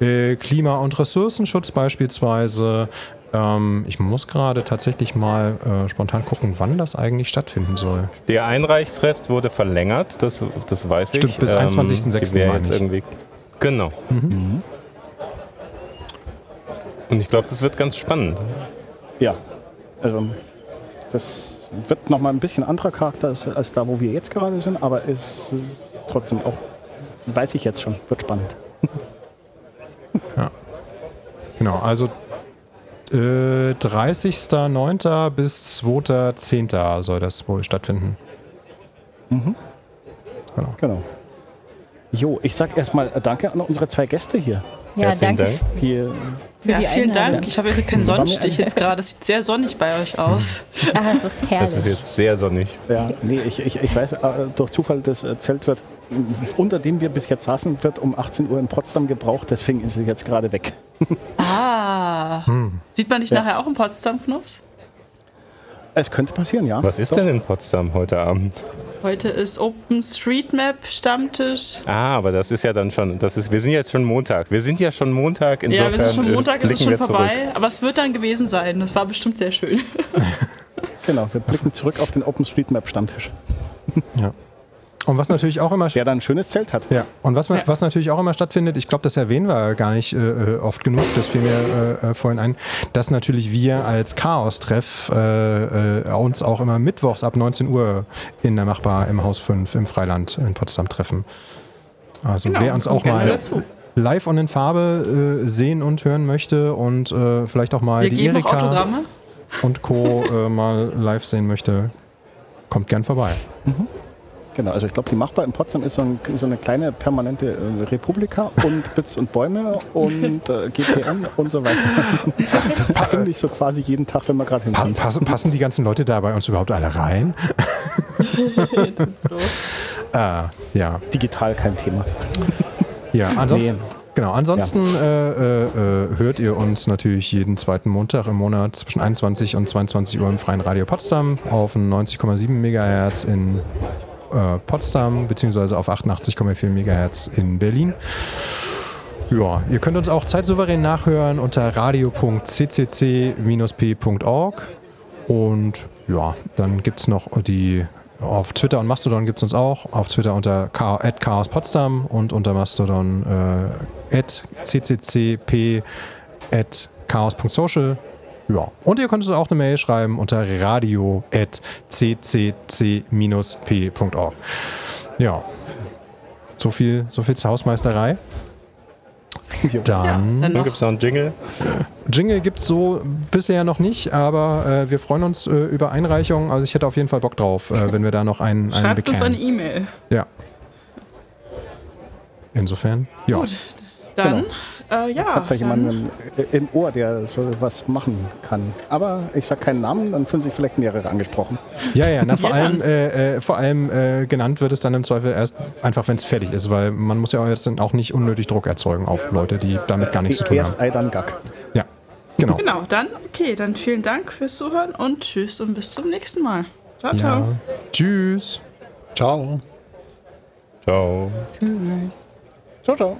Klima- und Ressourcenschutz beispielsweise, ähm, ich muss gerade tatsächlich mal äh, spontan gucken, wann das eigentlich stattfinden soll. Der Einreichfrist wurde verlängert, das, das weiß Stimmt, ich. bis ähm, 21.06. jetzt irgendwie. Genau. Mhm. Und ich glaube, das wird ganz spannend. Ja, also das wird nochmal ein bisschen anderer Charakter als, als da, wo wir jetzt gerade sind, aber es ist trotzdem auch, weiß ich jetzt schon, wird spannend. Genau, also äh, 30.09. bis 2.10. soll das wohl stattfinden. Genau. Jo, ich sag erstmal Danke an unsere zwei Gäste hier. Ja, Herzlichen danke Dank. Die, Ja, die vielen Einladung. Dank. Ich habe irgendwie keinen Sonnenstich jetzt gerade. Es sieht sehr sonnig bei euch aus. [LAUGHS] Ah, es ist herrlich. Das ist jetzt sehr sonnig. ja, nee, ich, ich, ich weiß, äh, durch Zufall, das Zelt wird, unter dem wir bis jetzt saßen, wird um 18 Uhr in Potsdam gebraucht, deswegen ist es jetzt gerade weg. Ah. Sieht man dich Ja. nachher auch im Potsdam-Knopf? Es könnte passieren, ja. Was ist Doch. denn in Potsdam heute Abend? Heute ist OpenStreetMap Stammtisch. Ah, aber das ist ja dann schon, das ist, wir sind jetzt schon Montag. Wir sind ja schon Montag, insofern ja, wir sind schon äh, Montag, ist es schon wir zurück. vorbei. Aber es wird dann gewesen sein. Das war bestimmt sehr schön. [LAUGHS] Genau, wir blicken zurück auf den OpenStreetMap-Stammtisch, Ja. Und was natürlich auch immer der dann ein schönes Zelt hat. Ja, und was, Ja. was natürlich auch immer stattfindet, ich glaube, das erwähnen wir gar nicht äh, oft genug, das fiel mir äh, äh, vorhin ein, dass natürlich wir als Chaos-Treff äh, äh, uns auch immer mittwochs ab 19 Uhr in der Machbar im Haus 5 im Freiland in Potsdam treffen. Also Genau, wer uns auch mal dazu. live und in Farbe äh, sehen und hören möchte und äh, vielleicht auch mal Wir die Erika Autogramme. und Co. äh, mal live sehen möchte, kommt gern vorbei. Genau, also ich glaube, die Machbar in Potsdam ist so, ein, so eine kleine permanente äh, Republika und [LAUGHS] Bits und Bäume und äh, GPN und so weiter. [LAUGHS] Eigentlich so quasi jeden Tag, wenn man gerade Pa hinkommt. passen, passen die ganzen Leute da bei uns überhaupt alle rein? [LAUGHS] Ah, ja. Digital kein Thema. Ja, ansonsten, Nee. genau, ansonsten äh, äh, äh, hört ihr uns natürlich jeden zweiten Montag im Monat zwischen 21 und 22 Uhr im Freien Radio Potsdam auf 90,7 MHz in äh, Potsdam beziehungsweise auf 88,4 MHz in Berlin. Ja, ihr könnt uns auch zeitsouverän nachhören unter radio.ccc-p.org und ja, dann gibt es noch die auf Twitter und Mastodon gibt es uns auch. Auf Twitter unter Cha- Chaos Potsdam und unter Mastodon äh, cccp at chaos.social. Ja. Und ihr könnt uns auch eine Mail schreiben unter radio at ccc-p.org. Ja. So viel, so viel zur Hausmeisterei. Dann Dann Dann gibt es noch einen Jingle. Jingle gibt es so bisher noch nicht, aber äh, wir freuen uns äh, über Einreichungen. Also ich hätte auf jeden Fall Bock drauf, äh, wenn wir da noch einen, einen schreibt uns eine bekämen. E-Mail. Ja. Insofern, ja. Gut, dann, äh, ja. Habt da dann- jemanden im, im Ohr, der so was machen kann. Aber ich sag keinen Namen, dann fühlen sich vielleicht mehrere angesprochen. Ja, ja, na, [LAUGHS] vor Ja, allem, äh, äh, vor allem äh, genannt wird es dann im Zweifel erst einfach, wenn es fertig ist, weil man muss ja jetzt dann auch nicht unnötig Druck erzeugen auf Leute, die damit gar nichts zu tun Erst haben. Ei, dann Gack. Ja, genau. Genau, dann, okay, dann vielen Dank fürs Zuhören und tschüss und bis zum nächsten Mal. Ciao, ciao. Ja. Tschüss. Ciao. Ciao. Ciao, ciao.